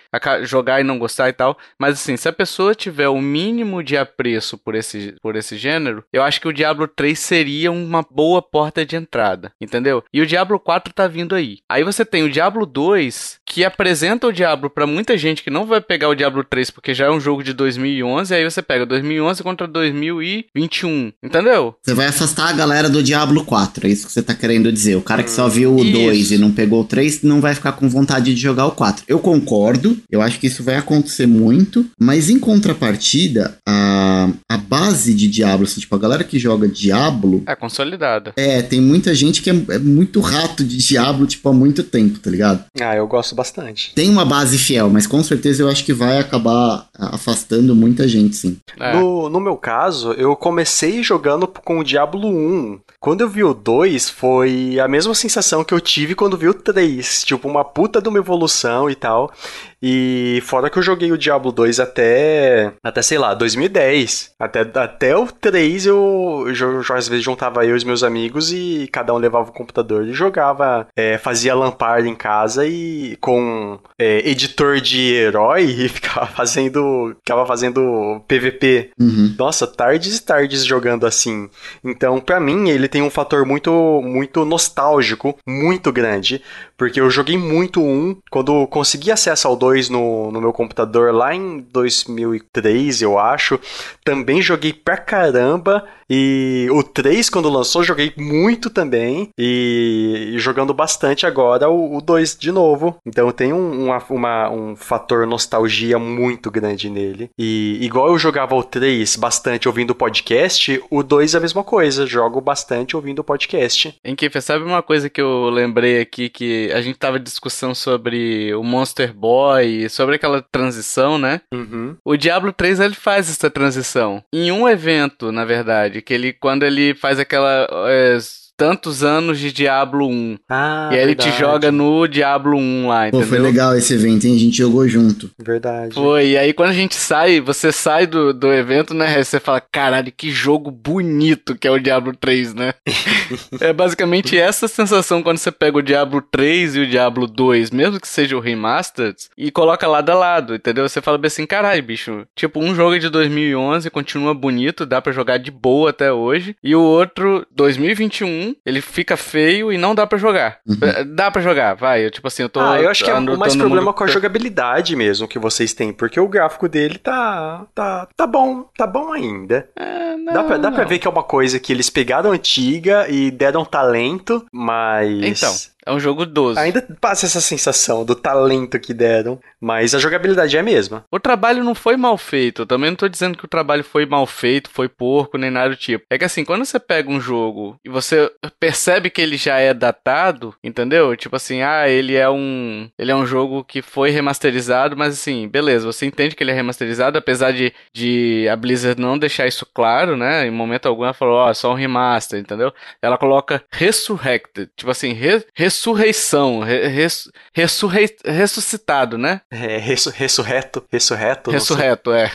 Speaker 1: jogar e não gostar e tal. Mas assim, se a pessoa tiver o mínimo de apreço por esse, por esse gênero, eu acho que o Diablo 3 seria uma boa porta de entrada, entendeu? E o Diablo 4 tá vindo aí. Aí você tem o Diablo 2, que apresenta o Diablo para muita gente que não vai pegar o Diablo 3 porque já é um jogo de 2011, aí você pega 2011 contra 2021, entendeu?
Speaker 3: Você vai afastar a galera do Diablo 4, é isso que você tá querendo dizer. O cara que só viu o isso. 2 e não pegou o 3 não vai ficar com vontade de jogar o 4. Eu concordo, eu acho que isso vai acontecer muito, mas em contrapartida, a, a base de Diablo, assim, tipo, a galera que joga Diablo.
Speaker 1: É consolidada.
Speaker 3: É, tem muita gente que é, é muito rato de Diablo, tipo, há muito tempo, tá ligado?
Speaker 2: Ah, eu gosto bastante.
Speaker 3: Tem uma base fiel, mas com certeza eu acho que vai acabar afastando muita gente, sim.
Speaker 2: É. No, no meu caso, eu comecei jogando com o Diablo 1. Quando eu vi o 2, foi a mesma sensação que eu tive quando vi o 3. Tipo, uma puta de uma evolução e tal. E fora que eu joguei o Diablo 2 até, até sei lá, 2010. Até, até o 3 eu, eu, eu às vezes juntava eu e os meus amigos e cada um levava o computador e jogava, é, fazia lamparda em casa e com é, editor de herói [LAUGHS] e ficava fazendo, ficava fazendo PVP.
Speaker 3: Uhum.
Speaker 2: Nossa, tardes e tardes jogando assim. Então, para mim, ele tem um fator muito, muito nostálgico, muito grande, porque eu joguei muito um, quando consegui acesso ao 2 no, no meu computador lá em 2003, eu acho, também joguei pra caramba e o 3, quando lançou, joguei muito também. E, e jogando bastante agora o, o 2 de novo. Então tem um, uma, uma, um fator nostalgia muito grande nele. E igual eu jogava o 3 bastante ouvindo podcast, o 2 é a mesma coisa. Jogo bastante ouvindo podcast.
Speaker 1: Em que sabe uma coisa que eu lembrei aqui que a gente tava em discussão sobre o Monster Boy, sobre aquela transição, né?
Speaker 2: Uhum.
Speaker 1: O Diablo 3 ele faz essa transição. Em um evento, na verdade, que ele quando ele faz aquela é, tantos anos de Diablo 1.
Speaker 2: Ah,
Speaker 1: e aí
Speaker 2: verdade.
Speaker 1: ele te joga no Diablo 1 lá, entendeu?
Speaker 3: Pô, foi legal esse evento, hein? A gente jogou junto.
Speaker 2: Verdade.
Speaker 1: Foi, e aí quando a gente sai, você sai do, do evento, né? Você fala, caralho, que jogo bonito que é o Diablo 3, né? [LAUGHS] é basicamente essa sensação quando você pega o Diablo 3 e o Diablo 2, mesmo que seja o Remastered, e coloca lado a lado, entendeu? Você fala bem assim, caralho, bicho, tipo, um jogo é de 2011 continua bonito, dá para jogar de boa até hoje, e o outro, 2021, ele fica feio e não dá para jogar.
Speaker 3: Uhum.
Speaker 1: Dá para jogar, vai. Eu, tipo assim, eu tô.
Speaker 2: Ah, eu acho que é
Speaker 1: ando-
Speaker 2: mais problema
Speaker 1: mundo-
Speaker 2: com a jogabilidade mesmo que vocês têm, porque o gráfico dele tá tá tá bom, tá bom ainda.
Speaker 1: É, não,
Speaker 2: dá pra, dá pra
Speaker 1: não.
Speaker 2: ver que é uma coisa que eles pegaram antiga e deram talento, mas
Speaker 1: Então, é um jogo 12.
Speaker 2: ainda passa essa sensação do talento que deram, mas a jogabilidade é a mesma.
Speaker 1: O trabalho não foi mal feito. Eu também não tô dizendo que o trabalho foi mal feito, foi porco, nem nada do tipo. É que assim, quando você pega um jogo e você percebe que ele já é datado, entendeu? Tipo assim, ah, ele é um. Ele é um jogo que foi remasterizado, mas assim, beleza, você entende que ele é remasterizado, apesar de, de a Blizzard não deixar isso claro, né? Em momento algum ela falou, ó, é só um remaster, entendeu? Ela coloca Resurrected, tipo assim, re- ressurreição, re- res- ressurrei- ressuscitado, né?
Speaker 2: É, ressu- ressurreto, ressurreto.
Speaker 1: Ressurreto, é.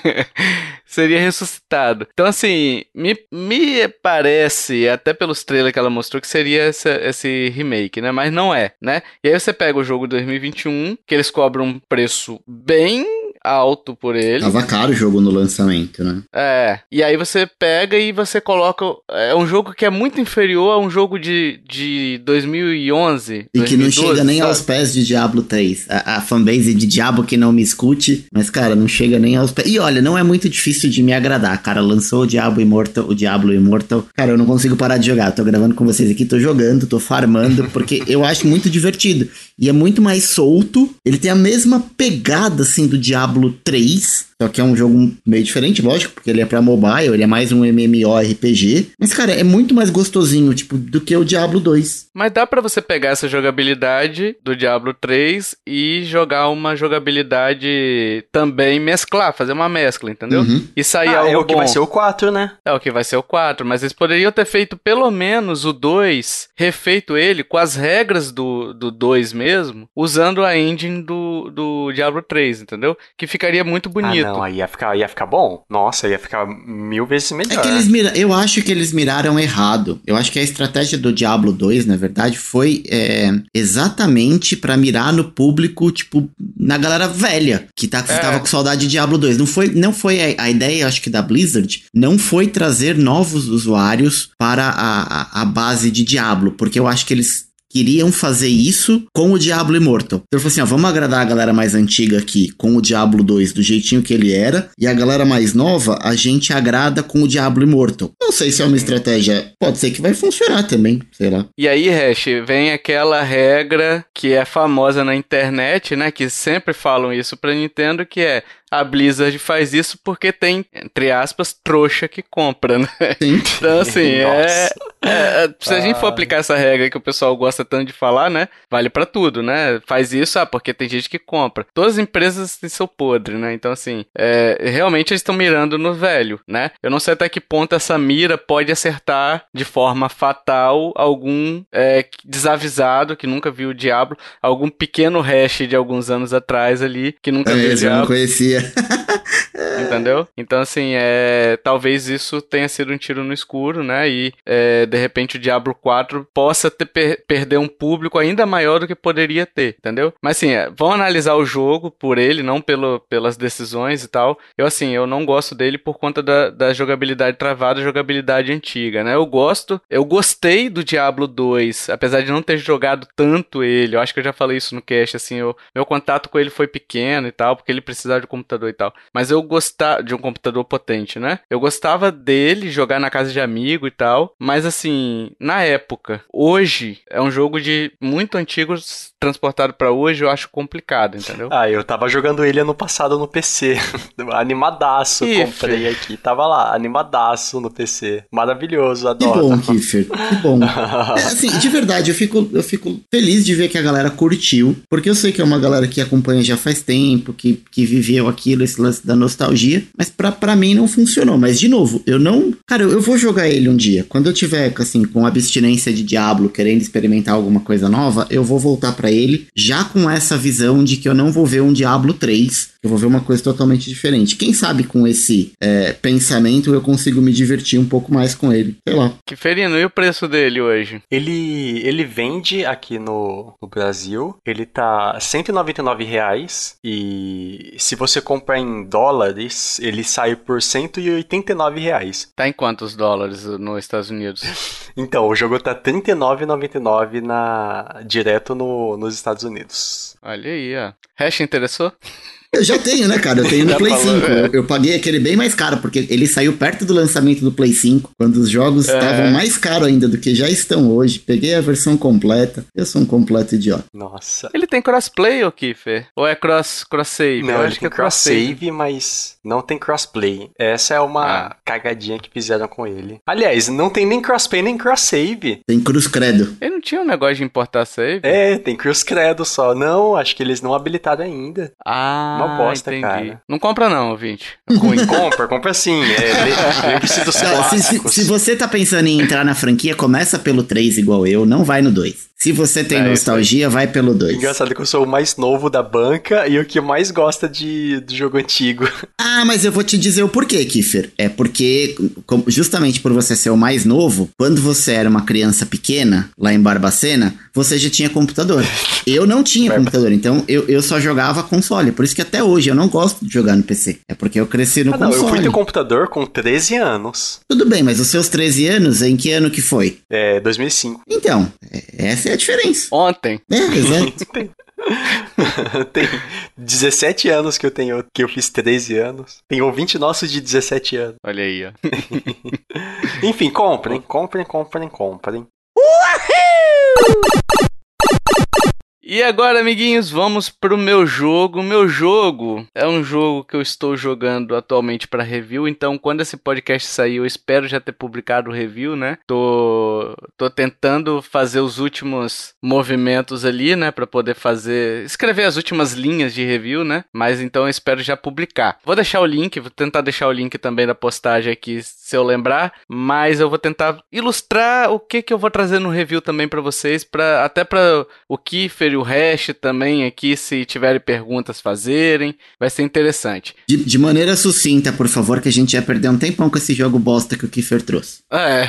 Speaker 1: [LAUGHS] Seria ressuscitado. Então, assim, me, me parece, até pelos trailers que ela mostrou, que seria esse, esse remake, né? Mas não é, né? E aí você pega o jogo 2021, que eles cobram um preço bem alto por ele.
Speaker 3: Tava caro o jogo no lançamento, né?
Speaker 1: É, e aí você pega e você coloca. É um jogo que é muito inferior a um jogo de, de 2011.
Speaker 3: E que não
Speaker 1: 2012,
Speaker 3: chega nem
Speaker 1: sabe?
Speaker 3: aos pés de Diablo 3. A, a fanbase de Diablo que não me escute, mas, cara, não chega nem aos pés. E olha, não é muito difícil de me agradar, cara. Lançou o Diablo Immortal, o Diablo Immortal. Cara, eu não consigo parar de jogar. Eu tô gravando com vocês aqui, tô jogando, tô farmando, [LAUGHS] porque eu acho muito divertido. E é muito mais solto. Ele tem a mesma pegada, assim, do Diablo 3. Só que é um jogo meio diferente, lógico, porque ele é pra mobile, ele é mais um MMORPG. Mas, cara, é muito mais gostosinho, tipo, do que o Diablo 2.
Speaker 1: Mas dá para você pegar essa jogabilidade do Diablo 3 e jogar uma jogabilidade também mesclar, fazer uma mescla, entendeu?
Speaker 3: Uhum.
Speaker 1: E sair
Speaker 2: Ah,
Speaker 1: algo
Speaker 2: é o que
Speaker 1: bom.
Speaker 2: vai ser o 4, né?
Speaker 1: É o que vai ser o 4, mas eles poderiam ter feito pelo menos o 2, refeito ele com as regras do, do 2 mesmo, usando a engine do, do Diablo 3, entendeu? Que ficaria muito bonito.
Speaker 2: Ah, não, aí ia ficar, ia ficar bom. Nossa, ia ficar mil vezes melhor.
Speaker 3: É que eles mira... Eu acho que eles miraram errado. Eu acho que a estratégia do Diablo 2, na verdade, foi é, exatamente pra mirar no público, tipo, na galera velha, que, tá, que
Speaker 1: É.
Speaker 3: tava com saudade de Diablo 2. Não foi, não foi a, a ideia, acho que, da Blizzard, não foi trazer novos usuários para a, a, a base de Diablo, porque eu acho que eles queriam fazer isso com o Diablo Immortal. Então ele falou assim, ó, vamos agradar a galera mais antiga aqui com o Diablo 2 do jeitinho que ele era, e a galera mais nova a gente agrada com o Diablo Immortal. Não sei se é uma estratégia, pode ser que vai funcionar também, sei lá.
Speaker 1: E aí, Hash, vem aquela regra que é famosa na internet, né? Que sempre falam isso pra Nintendo, que é a Blizzard faz isso porque tem, entre aspas, trouxa que compra, né?
Speaker 3: Sim.
Speaker 1: Então, assim, é, é- é- Se a gente for aplicar essa regra que o pessoal gosta tanto de falar, né? Vale pra tudo, né? Faz isso, ah, porque tem gente que compra. Todas as empresas têm seu podre, né? Então, assim, é, realmente eles estão mirando no velho, né? Eu não sei até que ponto essa mira pode acertar de forma fatal algum é, desavisado que nunca viu o Diablo, algum pequeno hash de alguns anos atrás ali que nunca
Speaker 3: É
Speaker 1: viu o
Speaker 3: mesmo, eu não
Speaker 1: Diablo.
Speaker 3: conhecia. [LAUGHS]
Speaker 1: Entendeu? Então, assim, é, talvez isso tenha sido um tiro no escuro, né? E é, de repente o Diablo 4 possa ter, per- perder um público ainda maior do que poderia ter, entendeu? Mas assim, é, vão analisar o jogo por ele, não pelo, pelas decisões e tal. Eu, assim, eu não gosto dele por conta da, da jogabilidade travada, jogabilidade antiga, né? Eu gosto, eu gostei do Diablo 2, apesar de não ter jogado tanto ele. Eu acho que eu já falei isso no cast, assim, eu, meu contato com ele foi pequeno e tal, porque ele precisava de computador e tal. Mas eu gostava de um computador potente, né? Eu gostava dele jogar na casa de amigo e tal, mas assim, na época, hoje é um jogo de muito antigo transportado pra hoje, eu acho complicado, entendeu?
Speaker 2: Ah, eu tava jogando ele ano passado no PC. [LAUGHS] animadaço,
Speaker 1: Ih,
Speaker 2: comprei aqui. Tava lá, animadaço no PC. Maravilhoso,
Speaker 3: Que
Speaker 2: adoro.
Speaker 3: bom, Kiffer. Que bom. É, [LAUGHS] assim, de verdade, eu fico, eu fico feliz de ver que a galera curtiu, porque eu sei que é uma galera que acompanha já faz tempo, que, que viveu aquilo, esse lance da nostalgia, mas pra, pra mim não funcionou. Mas, de novo, eu não. Cara, eu, eu vou jogar ele um dia. Quando eu tiver, assim, com abstinência de Diablo, querendo experimentar alguma coisa nova, eu vou voltar pra ele, já com essa visão de que eu não vou ver um Diablo 3, eu vou ver uma coisa totalmente diferente. Quem sabe com esse é, pensamento eu consigo me divertir um pouco mais com ele. Sei lá.
Speaker 1: Que ferino, e o preço dele hoje?
Speaker 2: Ele, ele vende aqui no, no Brasil, ele tá 199 reais e se você comprar em dólares, ele sai por 189 reais.
Speaker 1: Tá em quantos dólares nos Estados Unidos? [LAUGHS]
Speaker 2: Então, o jogo tá R$ 39,99 na direto no, nos Estados Unidos.
Speaker 1: Olha aí, ó. Hash interessou?
Speaker 3: Eu já tenho, né, cara? Eu tenho no [LAUGHS]
Speaker 1: Já
Speaker 3: Play
Speaker 1: falou,
Speaker 3: 5.
Speaker 1: é.
Speaker 3: Eu, paguei aquele bem mais caro, porque ele saiu perto do lançamento do Play 5, quando os jogos
Speaker 1: É.
Speaker 3: estavam mais caros ainda do que já estão hoje. Peguei a versão completa. Eu sou um completo idiota.
Speaker 2: Nossa.
Speaker 1: Ele tem crossplay, ô Kiffer? Ou é cross, cross save?
Speaker 2: Não,
Speaker 1: Eu acho que é cross save.
Speaker 2: cross-save, mas não tem crossplay. Essa é uma
Speaker 1: Ah.
Speaker 2: cagadinha que fizeram com ele. Aliás, não tem nem crossplay nem cross-save.
Speaker 3: Tem Cruz Credo.
Speaker 1: Ele não tinha um negócio de importar save?
Speaker 2: É, tem Cruz Credo só. Não, acho que eles não habilitaram ainda.
Speaker 1: Ah,
Speaker 2: Uma bosta,
Speaker 1: entendi.
Speaker 2: cara.
Speaker 1: Não compra não, ouvinte. [LAUGHS]
Speaker 2: Compra, compra sim. É, le- lembre-se dos
Speaker 3: Não, se, se- se você tá pensando em entrar na franquia, começa pelo 3 igual eu, não vai no 2. Se você tem
Speaker 1: É,
Speaker 3: nostalgia, vai pelo 2.
Speaker 2: Engraçado que eu sou o mais novo da banca e o que mais gosta de, do jogo antigo. [LAUGHS]
Speaker 3: Ah, mas eu vou te dizer o porquê, Kiffer. É porque, justamente por você ser o mais novo, quando você era uma criança pequena, lá em Barbacena, você já tinha computador. Eu não tinha computador, então eu, eu só jogava console. Por isso que até hoje eu não gosto de jogar no PC. É porque eu cresci no
Speaker 2: Ah, não, eu
Speaker 3: console.
Speaker 2: fui ter computador com 13 anos.
Speaker 3: Tudo bem, mas os seus 13 anos, em que ano que foi?
Speaker 2: É, 2005.
Speaker 3: Então, é- essa é a diferença.
Speaker 1: Ontem.
Speaker 3: É, exato. [LAUGHS]
Speaker 2: Tem, [LAUGHS] tem 17 anos que eu tenho, que eu fiz 13 anos. Tem ouvinte nosso de 17 anos.
Speaker 1: Olha aí, ó. [LAUGHS]
Speaker 2: Enfim, comprem, comprem, comprem, comprem.
Speaker 1: E agora, amiguinhos, vamos pro meu jogo. Meu jogo é um jogo que eu estou jogando atualmente para review, então quando esse podcast sair, eu espero já ter publicado o review, né? Tô, tô tentando fazer os últimos movimentos ali, né, para poder fazer, escrever as últimas linhas de review, né? Mas então eu espero já publicar. Vou deixar o link, vou tentar deixar o link também da postagem aqui, se eu lembrar, mas eu vou tentar ilustrar o que que eu vou trazer no review também para vocês, para até para o Kiefer e o Hash também aqui, se tiverem perguntas, fazerem. Vai ser interessante.
Speaker 3: De, de, maneira sucinta, por favor, que a gente ia perder um tempão com esse jogo bosta que o Kiefer trouxe.
Speaker 1: É.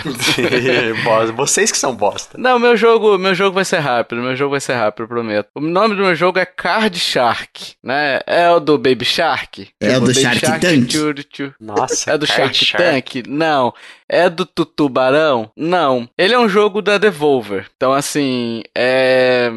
Speaker 1: [LAUGHS]
Speaker 2: Vocês que são bosta.
Speaker 1: Não, meu jogo, meu jogo vai ser rápido. Meu jogo vai ser rápido, eu prometo. O nome do meu jogo é Card Shark, né? É o do Baby Shark?
Speaker 3: É o do Shark, Shark Tank?
Speaker 2: Nossa,
Speaker 1: É do Shark, Shark Tank? Não. É do Tutubarão? Não. Ele é um jogo da Devolver. Então, assim, é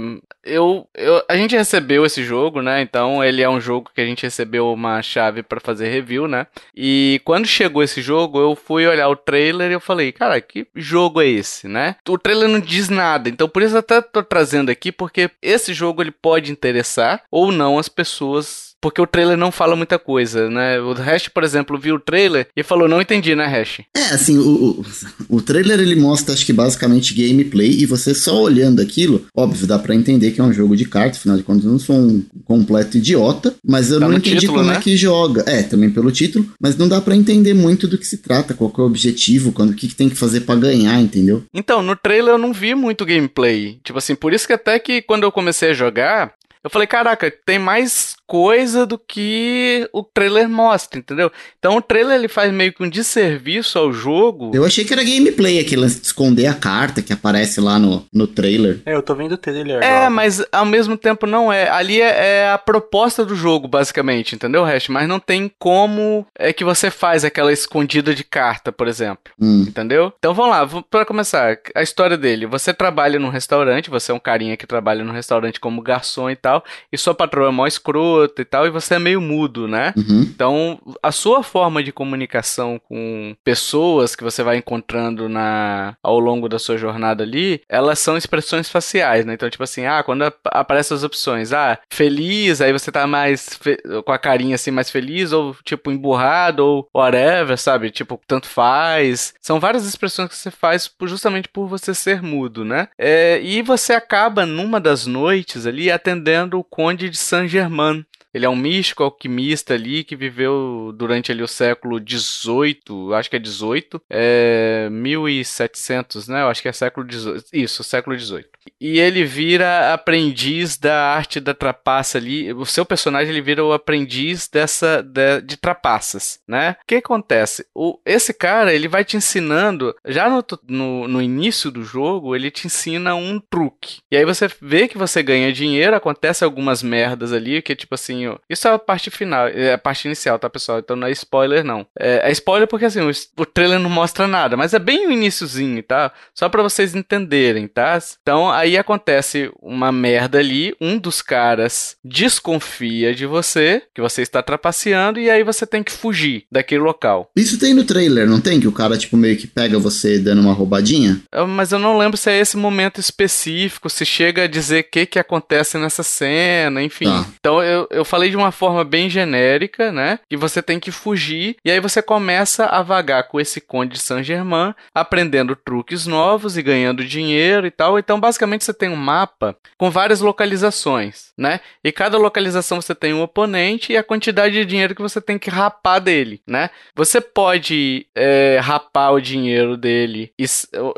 Speaker 1: eu, eu, a gente recebeu esse jogo, né? Então ele é um jogo que a gente recebeu uma chave para fazer review, né? E quando chegou esse jogo, eu fui olhar o trailer e eu falei, cara, que jogo é esse, né? O trailer não diz nada, então por isso eu até tô trazendo aqui, porque esse jogo ele pode interessar ou não as pessoas porque o trailer não fala muita coisa, né? O Hash, por exemplo, viu o trailer e falou, não entendi, né, Hash?
Speaker 3: É, assim, o, o, o trailer ele mostra, acho que basicamente gameplay, e você só olhando aquilo, óbvio, dá para entender que é um jogo de cartas, afinal de contas eu não sou um completo idiota, mas eu tá não entendi título, como é né? é que joga. É, também pelo título, mas não dá para entender muito do que se trata, qual é o objetivo, quando, o que, que tem que fazer para ganhar, entendeu?
Speaker 1: Então, no trailer eu não vi muito gameplay. Tipo assim, por isso que até que quando eu comecei a jogar, eu falei, caraca, tem mais coisa do que o trailer mostra, entendeu? Então o trailer ele faz meio que um desserviço ao jogo.
Speaker 3: Eu achei que era gameplay, aquele de esconder a carta que aparece lá no, no trailer.
Speaker 2: É, eu tô vendo o trailer
Speaker 1: É, agora. mas ao mesmo tempo não é. Ali é, é, a proposta do jogo, basicamente, entendeu, Hash? Mas não tem como é que você faz aquela escondida de carta, por exemplo. Hum. Entendeu? Então vamos lá, para começar, a história dele. Você trabalha num restaurante, você é um carinha que trabalha num restaurante como garçom e tal, e sua patroa é mó escrota e tal, e você é meio mudo, né? Uhum. Então, a sua forma de comunicação com pessoas que você vai encontrando na ao longo da sua jornada ali, elas são expressões faciais, né? Então, tipo assim, ah, quando aparecem as opções, ah, feliz, aí você tá mais com a carinha assim mais feliz, ou tipo emburrado, ou whatever, sabe? Tipo, tanto faz. São várias expressões que você faz justamente por você ser mudo, né? É, e você acaba numa das noites ali atendendo o Conde de Saint-Germain, ele é um místico alquimista ali que viveu durante ali o século XVIII, acho que é XVIII, é 1700, né? Eu acho que é século XVIII. Isso, século XVIII e ele vira aprendiz da arte da trapaça ali. O seu personagem ele vira o aprendiz dessa de, de trapaças, né? O que acontece? O, esse cara ele vai te ensinando já no, no, no, início do jogo ele te ensina um truque e aí você vê que você ganha dinheiro, acontece algumas merdas ali que tipo assim, isso é a parte final, é a parte inicial, tá pessoal? Então não é spoiler não. É, é spoiler porque assim o, o trailer não mostra nada, mas é bem o iníciozinho, tá? Só para vocês entenderem, tá? Então aí acontece uma merda ali, um dos caras desconfia de você, que você está trapaceando, e aí você tem que fugir daquele local.
Speaker 3: Isso tem no trailer, não tem? Que o cara, tipo, meio que pega você dando uma roubadinha?
Speaker 1: Mas eu não lembro se é esse momento específico, se chega a dizer o que, que acontece nessa cena, enfim. Tá. Então eu, eu falei de uma forma bem genérica, né? Que você tem que fugir, e aí você começa a vagar com esse Conde de Saint-Germain, aprendendo truques novos e ganhando dinheiro e tal. Então, basicamente, você tem um mapa com várias localizações, né? E cada localização você tem um oponente e a quantidade de dinheiro que você tem que rapar dele, né? Você pode é, rapar o dinheiro dele e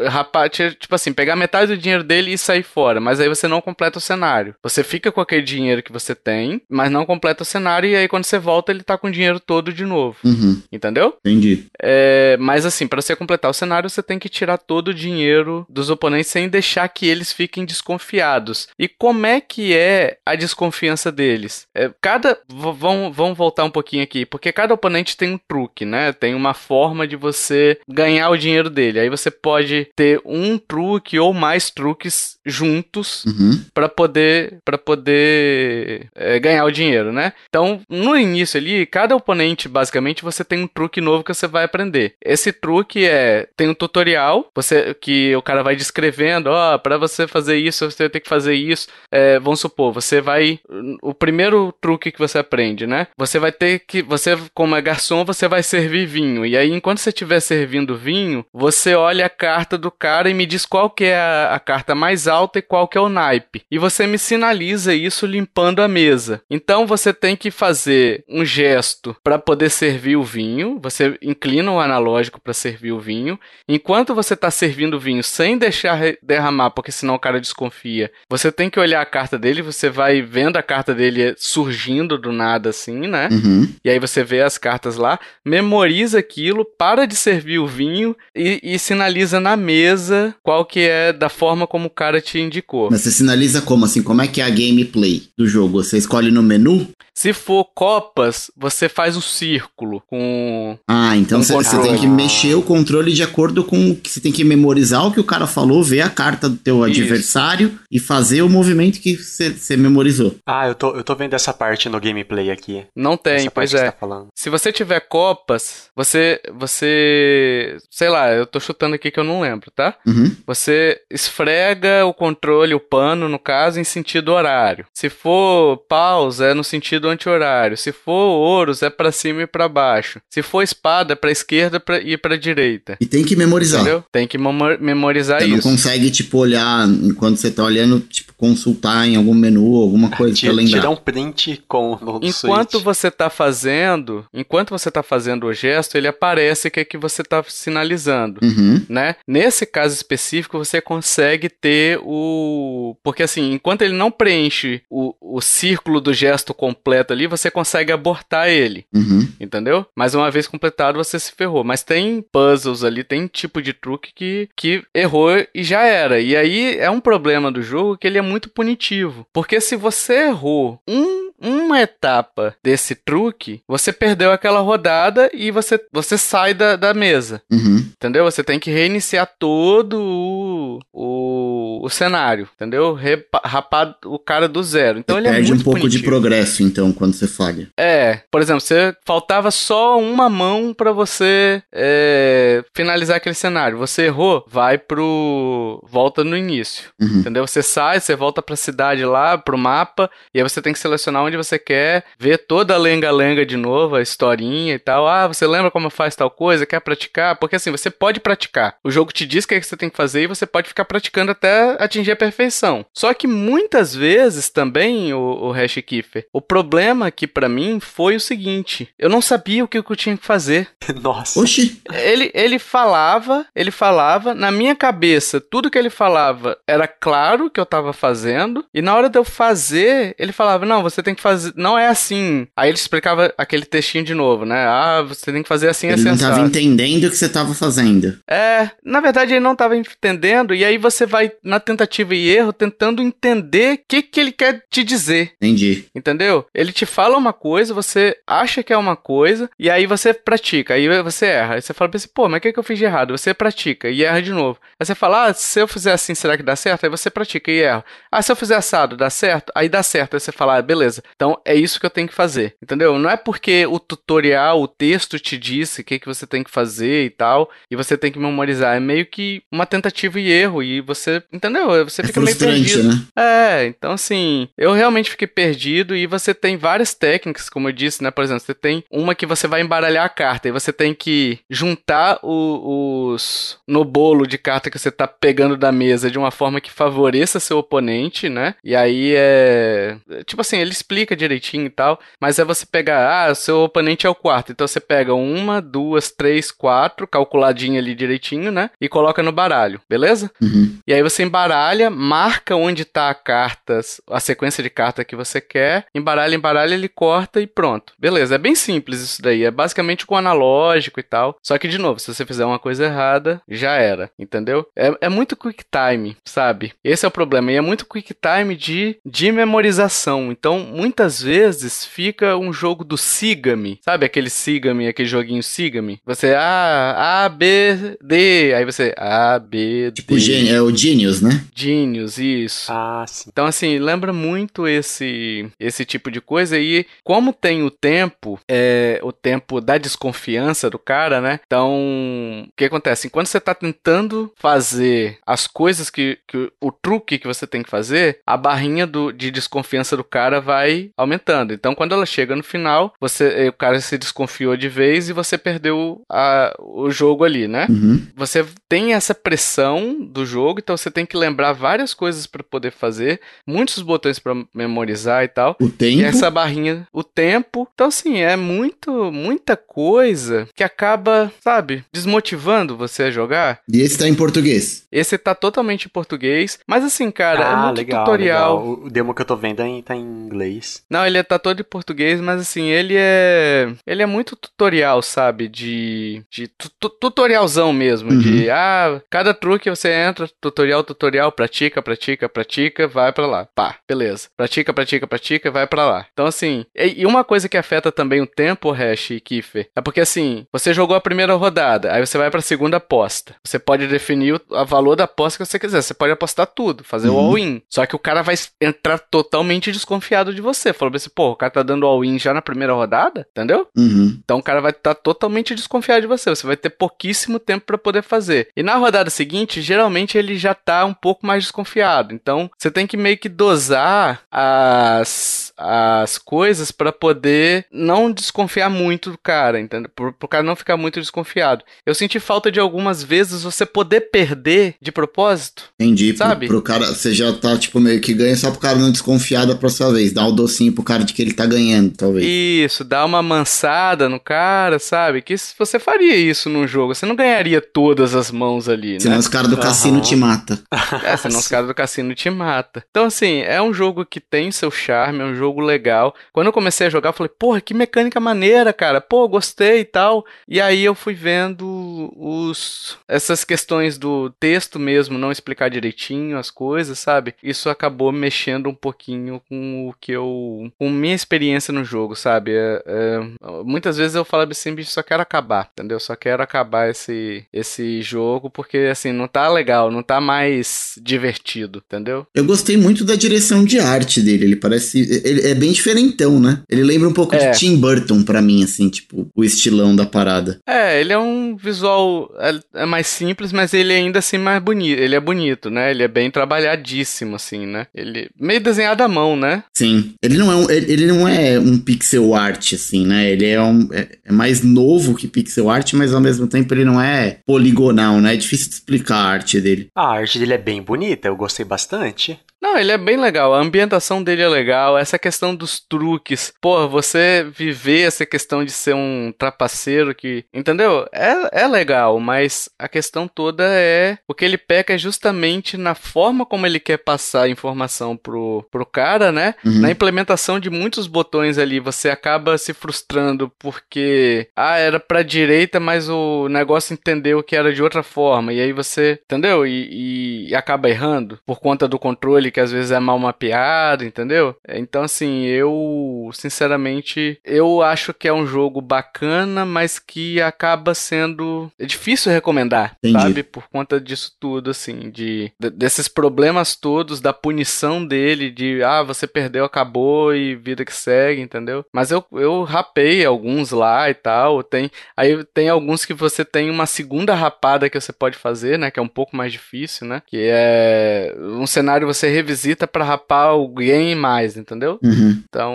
Speaker 1: rapar, tipo assim, pegar metade do dinheiro dele e sair fora, mas aí você não completa o cenário. Você fica com aquele dinheiro que você tem, mas não completa o cenário e aí quando você volta ele tá com o dinheiro todo de novo. Uhum. Entendeu?
Speaker 3: Entendi.
Speaker 1: É, mas assim, para você completar o cenário, você tem que tirar todo o dinheiro dos oponentes sem deixar que eles fiquem desconfiados. E como é que é a desconfiança deles? É, cada. Vamos, vamos voltar um pouquinho aqui, porque cada oponente tem um truque, né? Tem uma forma de você ganhar o dinheiro dele. Aí você pode ter um truque ou mais truques juntos uhum. para poder para poder é, ganhar o dinheiro. Dinheiro, né? Então, no início ali, cada oponente, basicamente, você tem um truque novo que você vai aprender. Esse truque é tem um tutorial, você que o cara vai descrevendo, ó, oh, para você fazer isso, você tem que fazer isso. É, vamos supor, você vai o primeiro truque que você aprende, né? Você vai ter que você como é garçom, você vai servir vinho. E aí enquanto você estiver servindo vinho, você olha a carta do cara e me diz qual que é a, a carta mais alta e qual que é o naipe. E você me sinaliza isso limpando a mesa. Então você tem que fazer um gesto para poder servir o vinho. Você inclina o analógico para servir o vinho. Enquanto você está servindo o vinho sem deixar derramar, porque senão o cara desconfia, você tem que olhar a carta dele. Você vai vendo a carta dele surgindo do nada assim, né? Uhum. E aí você vê as cartas lá, memoriza aquilo, para de servir o vinho e, e sinaliza na mesa qual que é da forma como o cara te indicou.
Speaker 3: Mas você sinaliza como assim? Como é que é a gameplay do jogo? Você escolhe no menu?
Speaker 1: Se for copas, você faz o círculo com.
Speaker 3: Ah, então você tem que mexer o controle de acordo com o que você tem que memorizar o que o cara falou, ver a carta do teu Isso. adversário e fazer o movimento que você memorizou.
Speaker 2: Ah, eu tô, eu tô vendo essa parte no gameplay aqui.
Speaker 1: Não tem, pois é. Tá Se você tiver copas, você. Você. Sei lá, eu tô chutando aqui que eu não lembro, tá? Uhum. Você esfrega o controle, o pano, no caso, em sentido horário. Se for paus, é no sentido anti-horário. Se for ouros, é para cima e para baixo. Se for espada, é pra esquerda e pra direita.
Speaker 3: E tem que memorizar. Entendeu?
Speaker 1: Tem que memorizar
Speaker 3: você
Speaker 1: isso.
Speaker 3: Você não consegue, tipo, olhar enquanto você tá olhando, tipo, consultar em algum menu, alguma [LAUGHS] coisa
Speaker 2: tira,
Speaker 3: pra lembrar.
Speaker 2: Tirar um print com
Speaker 1: o Enquanto switch. você tá fazendo, enquanto você tá fazendo o gesto, ele aparece que é que você tá sinalizando, uhum. né? Nesse caso específico, você consegue ter o... Porque assim, enquanto ele não preenche o, o círculo do gesto completo ali, você consegue abortar ele, uhum. entendeu? Mas uma vez completado, você se ferrou. Mas tem puzzles ali, tem tipo de truque que, que errou e já era. E aí é um problema do jogo que ele é muito punitivo. Porque se você errou um uma etapa desse truque, você perdeu aquela rodada e você, você sai da, da mesa. Uhum. Entendeu? Você tem que reiniciar todo o, o, o cenário, entendeu? Repa, rapar o cara do zero. Então você ele é
Speaker 3: perde
Speaker 1: muito
Speaker 3: um pouco
Speaker 1: punitivo.
Speaker 3: de progresso, então, quando você falha.
Speaker 1: É, por exemplo, você faltava só uma mão para você é, finalizar aquele cenário. Você errou, vai pro. volta no início. Uhum. Entendeu? Você sai, você volta pra cidade lá, pro mapa, e aí você tem que selecionar onde você quer ver toda a lenga-lenga de novo, a historinha e tal. Ah, você lembra como faz tal coisa? Quer praticar? Porque assim, você pode praticar. O jogo te diz o que, é que você tem que fazer e você pode ficar praticando até atingir a perfeição. Só que muitas vezes também, o, o Hash Kiffer, o problema aqui para mim foi o seguinte: eu não sabia o que eu tinha que fazer. [LAUGHS]
Speaker 2: Nossa.
Speaker 3: Oxi.
Speaker 1: Ele, ele falava, ele falava, na minha cabeça, tudo que ele falava era claro que eu tava fazendo, e na hora de eu fazer, ele falava: não, você tem que fazer. Não é assim. Aí ele explicava aquele textinho de novo, né? Ah, você tem que fazer assim,
Speaker 3: ele
Speaker 1: assim.
Speaker 3: Ele não tava entendendo o que você tava fazendo.
Speaker 1: É, na verdade ele não tava entendendo, e aí você vai na tentativa e erro tentando entender o que, que ele quer te dizer.
Speaker 3: Entendi.
Speaker 1: Entendeu? Ele te fala uma coisa, você acha que é uma coisa, e aí você pratica, aí você erra. Aí você fala assim, pô, mas o que, que eu fiz de errado? Você pratica e erra de novo. Aí você fala, ah, se eu fizer assim, será que dá certo? Aí você pratica e erra. Ah, se eu fizer assado, dá certo? Aí dá certo. Aí você fala, ah, beleza. Então é isso que eu tenho que fazer. Entendeu? Não é porque o tutorial, o texto te disse o que, que você tem que fazer e tal, e você tem que memorizar. É meio que uma tentativa e erro, e você, entendeu? Você
Speaker 3: é
Speaker 1: fica meio perdido.
Speaker 3: Né?
Speaker 1: É, então assim, eu realmente fiquei perdido e você tem várias técnicas, como eu disse, né? Por exemplo, você tem uma que você vai embaralhar a carta e você tem que juntar o, os no bolo de carta que você tá pegando da mesa de uma forma que favoreça seu oponente, né? E aí é. Tipo assim, ele explica direitinho e tal, mas é você pegar, ah, seu oponente é o quarto, então você pega uma, duas, três, quatro, calculadinho ali direitinho, né? E coloca no baralho, beleza? Uhum. E aí você embaralha, marca onde tá a carta, a sequência de carta que você quer, embaralha, embaralha, ele corta e pronto. Beleza, é bem simples isso daí, é basicamente com analógico e tal. Só que, de novo, se você fizer uma coisa errada, já era, entendeu? É, é muito quick time, sabe? Esse é o problema, e é muito quick time de, de memorização. Então, muitas vezes fica um jogo do Siga-me, sabe aquele Siga-me, aquele joguinho Siga-me? Você, A, A, B, D, aí você, A, B,
Speaker 3: D. Tipo, é o Genius, Genius, né?
Speaker 1: Genius, isso.
Speaker 2: Ah, sim.
Speaker 1: Então, assim, lembra muito esse esse tipo de coisa. E como tem o tempo, é, o tempo da desconfiança do cara, né? Então, o que acontece? Enquanto você tá tentando fazer as coisas que, que o truque que você tem que fazer, a barrinha do, de desconfiança do cara vai aumentando. Então, quando ela chega no final, você, o cara se desconfiou de vez e você perdeu a, o jogo ali, né?
Speaker 3: Uhum.
Speaker 1: Você tem essa pressão do jogo, então você tem que lembrar várias coisas para poder fazer, muitos botões para memorizar e tal.
Speaker 3: O tempo.
Speaker 1: E essa barrinha, o tempo. Então, assim, é muito, muita coisa que acaba, sabe, desmotivando você a jogar.
Speaker 3: E esse tá em português.
Speaker 1: Esse tá totalmente em português. Mas, assim, cara, é
Speaker 2: ah,
Speaker 1: muito
Speaker 2: legal,
Speaker 1: tutorial.
Speaker 2: legal. O demo que eu tô vendo aí tá em inglês.
Speaker 1: Não, ele tá todo em português, mas assim, ele é. Ele é muito tutorial, sabe? De. de tu- tu- tutorialzão mesmo.
Speaker 3: Uhum.
Speaker 1: De. Ah, cada truque você entra, tutorial, tutorial, pratica, pratica, pratica, vai pra lá. Pá, beleza. Pratica, pratica, pratica, vai pra lá. Então, assim. E, uma coisa que afeta também o tempo, Hash e Kiffer, é porque assim, você jogou a primeira rodada, aí você vai pra segunda aposta. Você pode definir o a valor da aposta que você quiser. Você pode apostar tudo, fazer o
Speaker 3: Uhum.
Speaker 1: all-in. Só que o cara vai entrar totalmente desconfiado de você. Falou assim, pô, o cara tá dando all-in já na primeira rodada, entendeu?
Speaker 3: Uhum.
Speaker 1: Então o cara vai estar totalmente desconfiado de você. Você vai ter pouquíssimo tempo pra poder fazer. E na rodada seguinte, geralmente ele já tá um pouco mais desconfiado. Então você tem que meio que dosar as as coisas pra poder não desconfiar muito do cara, entendeu? Pro, pro cara não ficar muito desconfiado. Eu senti falta de algumas vezes você poder perder de propósito.
Speaker 3: Entendi. Pro,
Speaker 1: Sabe?
Speaker 3: pro cara, você já tá, tipo, meio que ganha só pro cara não desconfiar da próxima vez. Dá o docinho pro cara de que ele tá ganhando, talvez.
Speaker 1: Isso, dá uma mansada no cara, sabe? Que se você faria isso num jogo, você não ganharia todas as mãos ali, né?
Speaker 3: Senão os caras do
Speaker 2: Aham.
Speaker 3: cassino te matam.
Speaker 1: É, senão os caras do cassino te matam. Então, assim, é um jogo que tem seu charme, é um jogo legal. Quando eu comecei a jogar, eu falei, porra, que mecânica maneira, cara. Pô, gostei e tal. E aí eu fui vendo os essas questões do texto mesmo, não explicar direitinho as coisas, sabe? Isso acabou mexendo um pouquinho com o que eu. com minha experiência no jogo, sabe? É- é, muitas vezes eu falava assim, bicho, só quero acabar, entendeu? Só quero acabar esse, esse jogo, porque assim, não tá legal, não tá mais divertido, entendeu?
Speaker 3: Eu gostei muito da direção de arte dele. Ele parece. Ele é bem diferentão, né? Ele lembra um pouco
Speaker 1: É.
Speaker 3: de Tim Burton pra mim, assim, tipo, o estilão da parada.
Speaker 1: É, ele é um visual é, é mais simples, mas ele ainda assim mais bonito. Ele é bonito, né? Ele é bem trabalhadíssimo, assim, né? Ele meio desenhado à mão, né?
Speaker 3: Sim. Ele não é um, ele ele não é um pixel art, assim, né? Ele é, um, é, é mais novo que pixel art, mas ao mesmo tempo ele não é poligonal, né? É difícil de explicar a arte dele.
Speaker 2: A arte dele é bem bonita, eu gostei bastante.
Speaker 1: Não, ele é bem legal. A ambientação dele é legal. Essa questão dos truques. Pô, você viver essa questão de ser um trapaceiro que. Entendeu? É, é legal, mas a questão toda é. O que ele peca é justamente na forma como ele quer passar a informação pro, pro cara, né?
Speaker 3: Uhum.
Speaker 1: Na implementação de muitos botões ali, você acaba se frustrando porque. Ah, era pra direita, mas o negócio entendeu que era de outra forma. E aí você. Entendeu? E, e- e acaba errando por conta do controle que às vezes é mal mapeado, entendeu? Então, assim, eu. Sinceramente, eu acho que é um jogo bacana, mas que acaba sendo. É difícil recomendar,
Speaker 3: Entendi.
Speaker 1: sabe? Por conta disso tudo, assim, de, de- desses problemas todos, da punição dele, de ah, você perdeu, acabou e vida que segue, entendeu? Mas eu, eu rapei alguns lá e tal. Tem, aí tem alguns que você tem uma segunda rapada que você pode fazer, né? Que é um pouco mais difícil, né? Que é um cenário você revisita pra rapar alguém mais, entendeu?
Speaker 3: Uhum.
Speaker 1: Então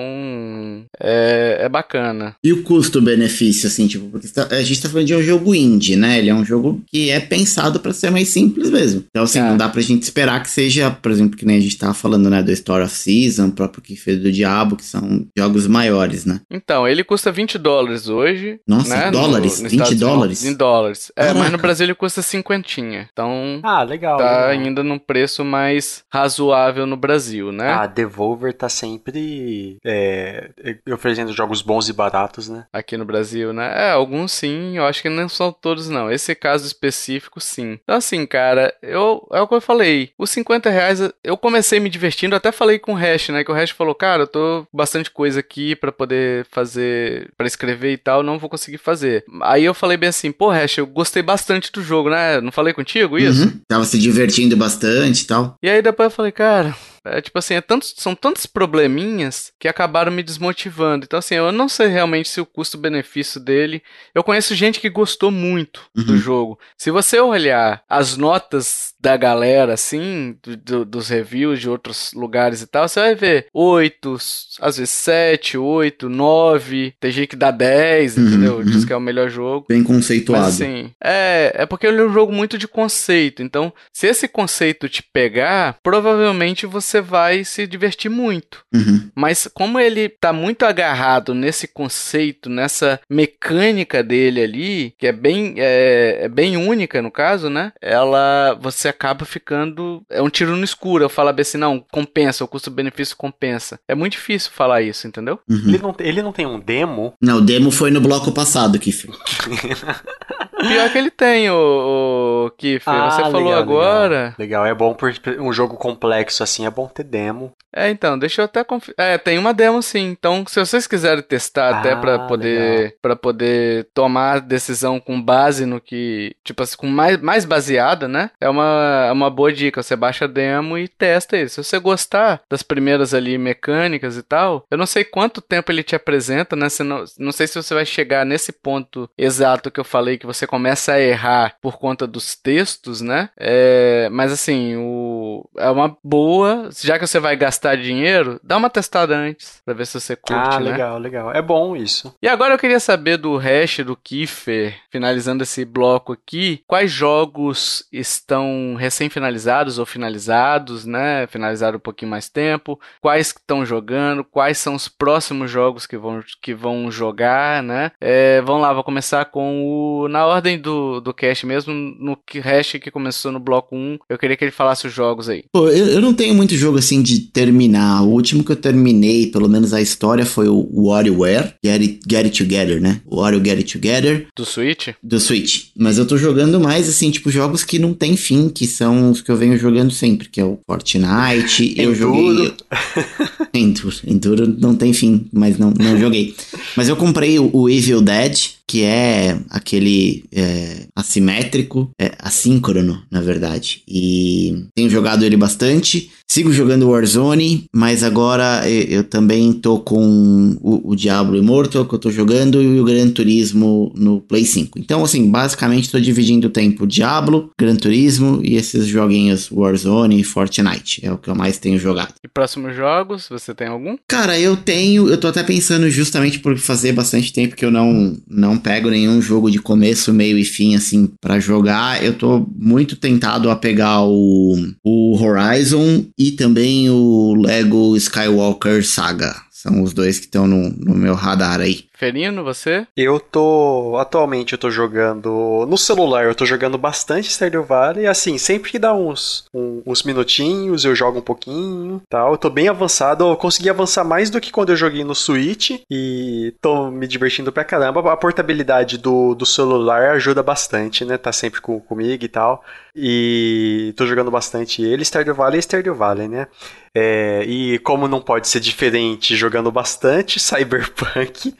Speaker 1: é, é bacana.
Speaker 3: E o custo-benefício, assim, tipo, porque tá- a gente tá falando de um jogo indie, né? Ele é um jogo que é pensado pra ser mais simples mesmo. Então, assim,
Speaker 1: É.
Speaker 3: não dá pra gente esperar que seja, por exemplo, que nem a gente tava falando, né, do Story of Season, o próprio que fez do Diabo, que são jogos maiores, né?
Speaker 1: Então, ele custa 20 dólares hoje.
Speaker 3: Nossa,
Speaker 1: né?
Speaker 3: dólares? 20
Speaker 1: Estados Unidos.
Speaker 3: dólares?
Speaker 1: Em dólares. É, mas
Speaker 3: Caraca.
Speaker 1: no Brasil ele custa cinquentinha. Então,
Speaker 2: Ah, legal.
Speaker 1: tá
Speaker 2: legal.
Speaker 1: ainda num preço mais razoável razoável no Brasil, né?
Speaker 2: A Devolver tá sempre é, oferecendo jogos bons e baratos, né?
Speaker 1: Aqui no Brasil, né? É, alguns sim, eu acho que não são todos, não. Esse caso específico, sim. Então, assim, cara, eu, é o que eu falei. Os 50 reais, eu comecei me divertindo, até falei com o Hash, né? Que o Hash falou, cara, eu tô bastante coisa aqui para poder fazer, para escrever e tal, não vou conseguir fazer. Aí eu falei bem assim, pô, Hash, eu gostei bastante do jogo, né? Não falei contigo isso? Uhum.
Speaker 3: Tava se divertindo bastante e tal.
Speaker 1: E aí depois eu falei, cara, God. É, tipo assim, é tantos, são tantos probleminhas que acabaram me desmotivando. Então, assim, eu não sei realmente se o custo-benefício dele. Eu conheço gente que gostou muito uhum. do jogo. Se você olhar as notas da galera, assim, do, do, dos reviews de outros lugares e tal, você vai ver 8, às vezes 7, 8, 9. Tem gente que dá 10, uhum, entendeu? Uhum. Diz que é o melhor jogo.
Speaker 3: Bem conceituado.
Speaker 1: Mas, assim, é, é porque ele é um jogo muito de conceito. Então, se esse conceito te pegar, provavelmente você você vai se divertir muito. Uhum. Mas como ele tá muito agarrado nesse conceito, nessa mecânica dele ali, que é bem, é, é bem única no caso, né? Ela, você acaba ficando, é um tiro no escuro. Eu falo assim, não, compensa, o custo-benefício compensa. É muito difícil falar isso, entendeu?
Speaker 2: Uhum. Ele, não, ele não tem um demo?
Speaker 3: Não, o demo foi no bloco passado, Kiff. [LAUGHS]
Speaker 1: Pior que ele tem, o, o Kiffer. Ah, Você falou legal, agora.
Speaker 2: Legal. legal. é bom por um jogo complexo assim, é bom ter demo.
Speaker 1: É, então, deixa eu até conferir. É, tem uma demo sim. Então, se vocês quiserem testar ah, até para poder para poder tomar decisão com base no que, tipo assim, com mais, mais baseada, né? É uma, é uma boa dica. Você baixa a demo e testa isso. Se você gostar das primeiras ali mecânicas e tal, eu não sei quanto tempo ele te apresenta, né? Não, não sei se você vai chegar nesse ponto exato que eu falei que você começa a errar por conta dos textos, né? É, mas assim, o, é uma boa, já que você vai gastar dinheiro, dá uma testada antes, pra ver se você curte,
Speaker 2: Ah,
Speaker 1: né?
Speaker 2: legal, legal. É bom isso.
Speaker 1: E agora eu queria saber do hash do Kiefer, finalizando esse bloco aqui, quais jogos estão recém-finalizados ou finalizados, né? Finalizaram um pouquinho mais tempo, quais estão jogando, quais são os próximos jogos que vão, que vão jogar, né? É, vamos lá, vou começar com o. Na ordem do, do cast mesmo, no hash que começou no bloco 1, eu queria que ele falasse os jogos aí.
Speaker 3: Pô, eu, eu não tenho muito jogo assim de terminar. O último que eu terminei, pelo menos a história, foi o WarioWare, Get It, Get It Together, né? O Wario Get It Together.
Speaker 1: Do Switch?
Speaker 3: Do Switch. Mas eu tô jogando mais, assim, tipo, jogos que não tem fim, que são os que eu venho jogando sempre, que é o Fortnite. eu joguei. Enduro. Enduro não tem fim, mas não, não joguei. [LAUGHS] Mas eu comprei o, o Evil Dead, que é aquele é, assimétrico, é, assíncrono, na verdade. E tenho jogado ele bastante. Sigo jogando Warzone, mas agora eu, eu também tô com o, o, Diablo Immortal que eu tô jogando e o Gran Turismo no Play 5. Então, assim, basicamente tô dividindo o tempo Diablo, Gran Turismo e esses joguinhos Warzone e Fortnite. É o que eu mais tenho jogado.
Speaker 1: E próximos jogos, você tem algum?
Speaker 3: Cara, eu tenho, eu tô até pensando justamente por fazer bastante tempo que eu não, não pego nenhum jogo de começo, meio e fim, assim, para jogar. Eu tô muito tentado a pegar o, o Horizon e também o Lego Skywalker Saga. São os dois que estão no, no meu radar aí.
Speaker 1: Ferino, você?
Speaker 2: Eu tô. Atualmente eu tô jogando. No celular eu tô jogando bastante Stardew Valley. Assim, sempre que dá uns, um, uns minutinhos, eu jogo um pouquinho tal. Eu tô bem avançado. Eu consegui avançar mais do que quando eu joguei no Switch. E tô me divertindo pra caramba. A portabilidade do, do celular ajuda bastante, né? Tá sempre com, comigo e tal. E tô jogando bastante ele. Stardew Valley é Stardew Valley, né? É, e como não pode ser diferente, jogando bastante [LAUGHS] Cyberpunk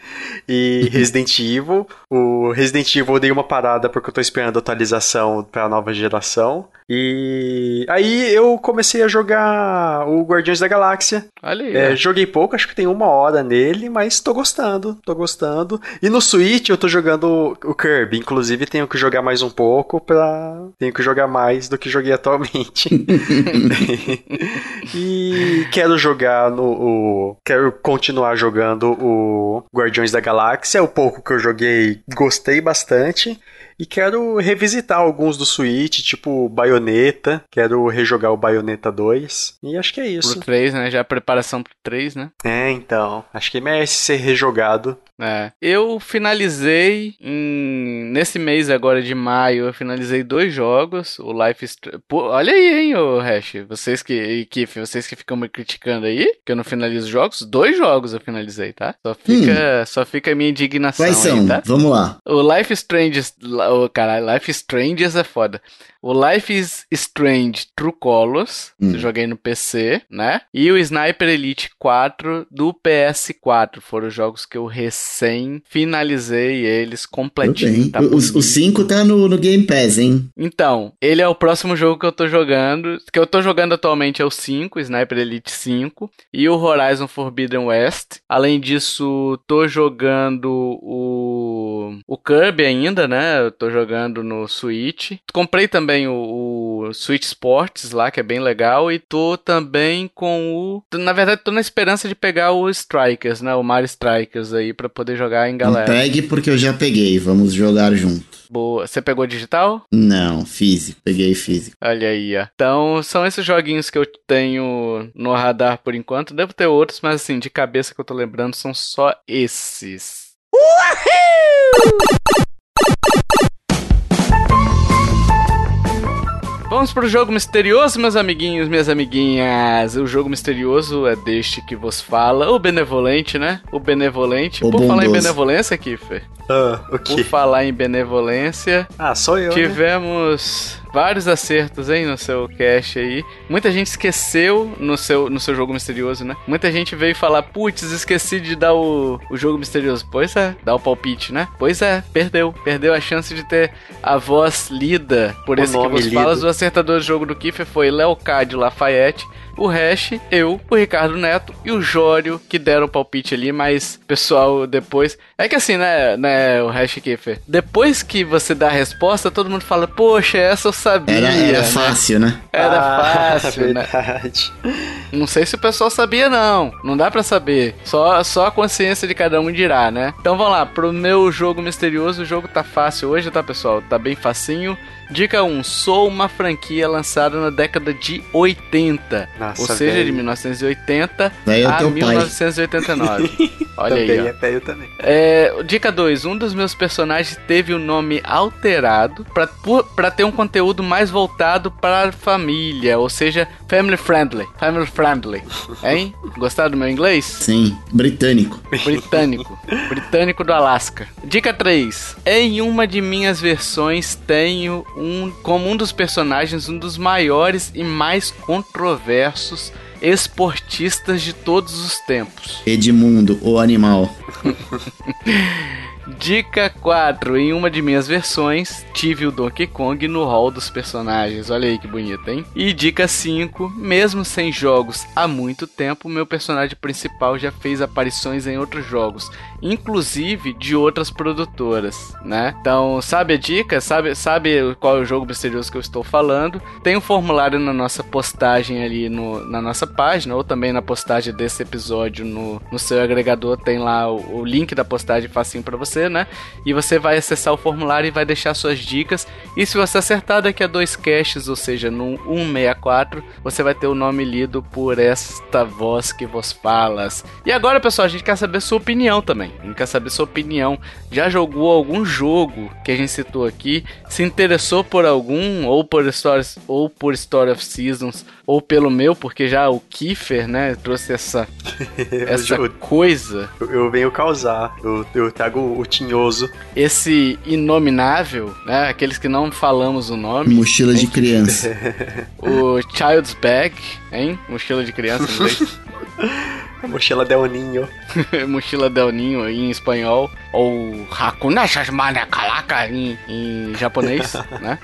Speaker 2: e Resident Evil. O Resident Evil eu dei uma parada porque eu tô esperando a atualização para a nova geração. E aí eu comecei a jogar o Guardiões da Galáxia.
Speaker 1: Ali,
Speaker 2: é, joguei pouco, acho que tem uma hora nele, mas tô gostando, tô gostando. E no Switch eu tô jogando o Kirby, inclusive tenho que jogar mais um pouco pra. Tenho que jogar mais do que joguei atualmente. [LAUGHS] [LAUGHS] e quero jogar no. O... Quero continuar jogando o Guardiões da Galáxia. O pouco que eu joguei, gostei bastante. E quero revisitar alguns do Switch, tipo Bayonetta. Quero rejogar o Bayonetta 2. E acho que é isso.
Speaker 1: Pro 3, né? Já a preparação pro 3, né?
Speaker 2: É, então. Acho que merece ser rejogado.
Speaker 1: É. Eu finalizei em... nesse mês agora de maio, eu finalizei dois jogos. O Life Str- Pô, olha aí, hein, ô Hash. Vocês que, e Kiff, vocês que ficam me criticando aí, que eu não finalizo jogos, dois jogos eu finalizei, tá? Só fica, só fica a minha indignação
Speaker 3: Quais são?
Speaker 1: aí, tá?
Speaker 3: Vamos lá.
Speaker 1: O Life is Strange. O caralho, Life is Strange é foda. O Life is Strange True Colors,
Speaker 3: Hum.
Speaker 1: joguei no PC, né? E o Sniper Elite 4 do PS4. Foram os jogos que eu recém finalizei eles completinho. Tá
Speaker 3: o 5 tá no, no Game Pass, hein?
Speaker 1: Então, ele é o próximo jogo que eu tô jogando. Que eu tô jogando atualmente é o 5, Sniper Elite 5. E o Horizon Forbidden West. Além disso, tô jogando o. O Kirby ainda, né? Eu tô jogando no Switch. Comprei também o, o Switch Sports lá, que é bem legal. E tô também com o. Na verdade, tô na esperança de pegar o Strikers, né? O Mario Strikers aí, pra poder jogar em
Speaker 3: Não
Speaker 1: galera.
Speaker 3: pegue porque eu já peguei. Vamos jogar junto.
Speaker 1: Boa. Você pegou digital?
Speaker 3: Não, físico. Peguei físico.
Speaker 1: Olha aí, ó. Então, são esses joguinhos que eu tenho no radar por enquanto. Devo ter outros, mas assim, de cabeça que eu tô lembrando, são só esses. Vamos pro jogo misterioso, meus amiguinhos, minhas amiguinhas. O jogo misterioso é deste que vos fala, o benevolente, né? O benevolente.
Speaker 3: O
Speaker 1: Por falar em
Speaker 3: bondoso.
Speaker 1: benevolência, Kiffer.
Speaker 2: Ah, o
Speaker 1: Por falar em benevolência,
Speaker 2: Ah, sou eu, né?
Speaker 1: Vários acertos, hein, no seu cache aí. Muita gente esqueceu no seu, no seu jogo misterioso, né? Muita gente veio falar, putz, esqueci de dar o, o jogo misterioso. Pois é, dar o palpite, né? Pois é, perdeu. Perdeu a chance de ter a voz lida por
Speaker 2: O
Speaker 1: esse que
Speaker 2: lido.
Speaker 1: fala. O acertador do jogo do Kiffer foi Leocádio Lafayette. O Hash, eu, o Ricardo Neto e o Jório que deram o palpite ali, mas pessoal depois. É que assim, né, né, o Hash Kiffer? Depois que você dá a resposta, todo mundo fala, poxa, essa eu sabia.
Speaker 3: Era, era
Speaker 1: né?
Speaker 3: fácil, né?
Speaker 1: Era
Speaker 2: Ah, [LAUGHS]
Speaker 1: fácil, né?
Speaker 2: verdade.
Speaker 1: Não sei se o pessoal sabia, não. Não dá pra saber. Só, só a consciência de cada um dirá, né? Então vamos lá, pro meu jogo misterioso, o jogo tá fácil hoje, tá, pessoal? Tá bem facinho. Dica 1. Sou uma franquia lançada na década de 80.
Speaker 2: Nossa,
Speaker 1: ou seja,
Speaker 2: velho.
Speaker 1: de 1980
Speaker 3: Daí é o
Speaker 1: a
Speaker 3: teu pai.
Speaker 1: 1989. [LAUGHS] Olha
Speaker 2: também
Speaker 1: aí, ó.
Speaker 2: é velho também.
Speaker 1: É, dica 2. Um dos meus personagens teve o nome alterado pra ter um conteúdo mais voltado para a família, ou seja, family friendly. Family friendly. Hein? Gostaram do meu inglês?
Speaker 3: Sim, britânico.
Speaker 1: Britânico. Britânico do Alasca. Dica 3. Em uma de minhas versões tenho um como um dos personagens um dos maiores e mais controversos esportistas de todos os tempos.
Speaker 3: Edmundo, o animal. [LAUGHS]
Speaker 1: Dica 4. Em uma de minhas versões, tive o Donkey Kong no hall dos personagens. Olha aí que bonito, hein? E dica 5. Mesmo sem jogos há muito tempo, meu personagem principal já fez aparições em outros jogos, inclusive de outras produtoras, né? Então, sabe a dica? Sabe, sabe qual é o jogo misterioso que eu estou falando? Tem um formulário na nossa postagem ali no, na nossa página, ou também na postagem desse episódio no, no seu agregador. Tem lá o, o link da postagem facinho pra você, né? E você vai acessar o formulário e vai deixar suas dicas. E se você acertar daqui a dois caches, ou seja, no 164, você vai ter o nome lido por esta voz que vos falas. E agora, pessoal, a gente quer saber sua opinião também. A gente quer saber sua opinião. Já jogou algum jogo que a gente citou aqui? Se interessou por algum, ou por Stories, ou por Story of Seasons, ou pelo meu, porque já o Kiefer, né, trouxe essa, [LAUGHS] essa
Speaker 2: Eu,
Speaker 1: coisa,
Speaker 2: eu- eu venho causar. Eu, eu trago o tinhoso.
Speaker 1: esse inominável, né, aqueles que não falamos o nome,
Speaker 3: Mochila de criança. [LAUGHS]
Speaker 1: o Child's Bag, hein, mochila de criança em inglês. [LAUGHS] [LAUGHS]
Speaker 2: Mochila Del Ninho. [LAUGHS]
Speaker 1: Mochila Del Ninho em espanhol, ou Hakuna Shashmana Kalaka em, em japonês, [LAUGHS] né?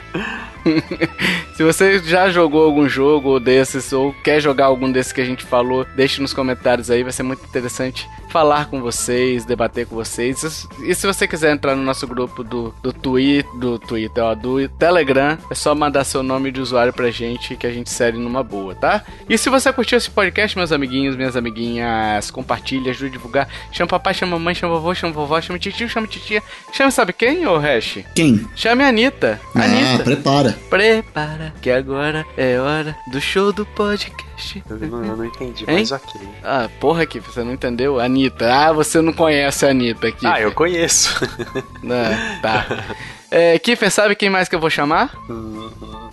Speaker 1: Se você já jogou algum jogo desses ou quer jogar algum desses que a gente falou, deixe nos comentários aí, vai ser muito interessante falar com vocês, debater com vocês. E se você quiser entrar no nosso grupo do, do Twitter, do Twitter, ó, do Telegram, é só mandar seu nome de usuário pra gente que a gente segue numa boa, tá? E se você curtiu esse podcast, meus amiguinhos, minhas amiguinhas, compartilha, ajude a divulgar. Chama papai, chama mamãe, chama vovô, chama vovó, chama tio, chama titia. Chama sabe quem, ô Hash?
Speaker 3: Quem?
Speaker 1: Chame a Anitta.
Speaker 3: Ah,
Speaker 1: Anitta.
Speaker 3: prepara.
Speaker 1: Prepara, que agora é hora do show do podcast.
Speaker 2: Eu não, eu não entendi, mas ok.
Speaker 1: Ah, porra, Kiff, você não entendeu? Anitta. Ah, você não conhece a Anitta, Kiff.
Speaker 2: Ah, eu conheço.
Speaker 1: Ah, tá. [LAUGHS] É, Kiffer, sabe quem mais que eu vou chamar?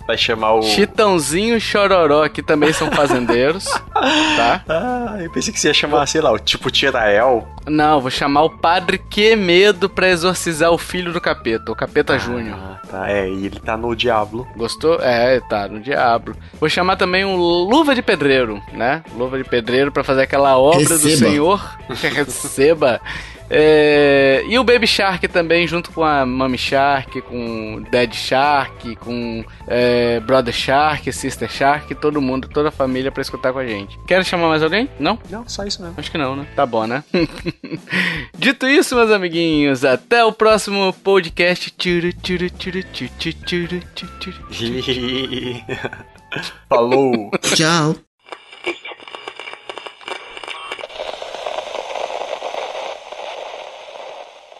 Speaker 2: Vai chamar o.
Speaker 1: Chitãozinho e Chororó, que também são fazendeiros, [LAUGHS] tá?
Speaker 2: Ah, eu pensei que você ia chamar, sei lá, o tipo Tirael.
Speaker 1: Não, vou chamar o Padre Que Medo pra exorcizar o filho do capeta, o Capeta Júnior.
Speaker 2: Ah, tá. É, e ele tá no Diablo.
Speaker 1: Gostou? É, tá, no diabo. Vou chamar também um Luva de Pedreiro, né? Luva de Pedreiro pra fazer aquela obra do
Speaker 3: Receba.
Speaker 1: Senhor. [LAUGHS] Receba. É, e o Baby Shark também, junto com a Mami Shark, com Dead Shark, com é, Brother Shark, Sister Shark, todo mundo, toda a família pra escutar com a gente. Quer chamar mais alguém? Não?
Speaker 2: Não, só isso mesmo.
Speaker 1: Acho que não, né? Tá bom, né? [LAUGHS] Dito isso, meus amiguinhos, até o próximo podcast.
Speaker 2: Falou!
Speaker 3: Tchau.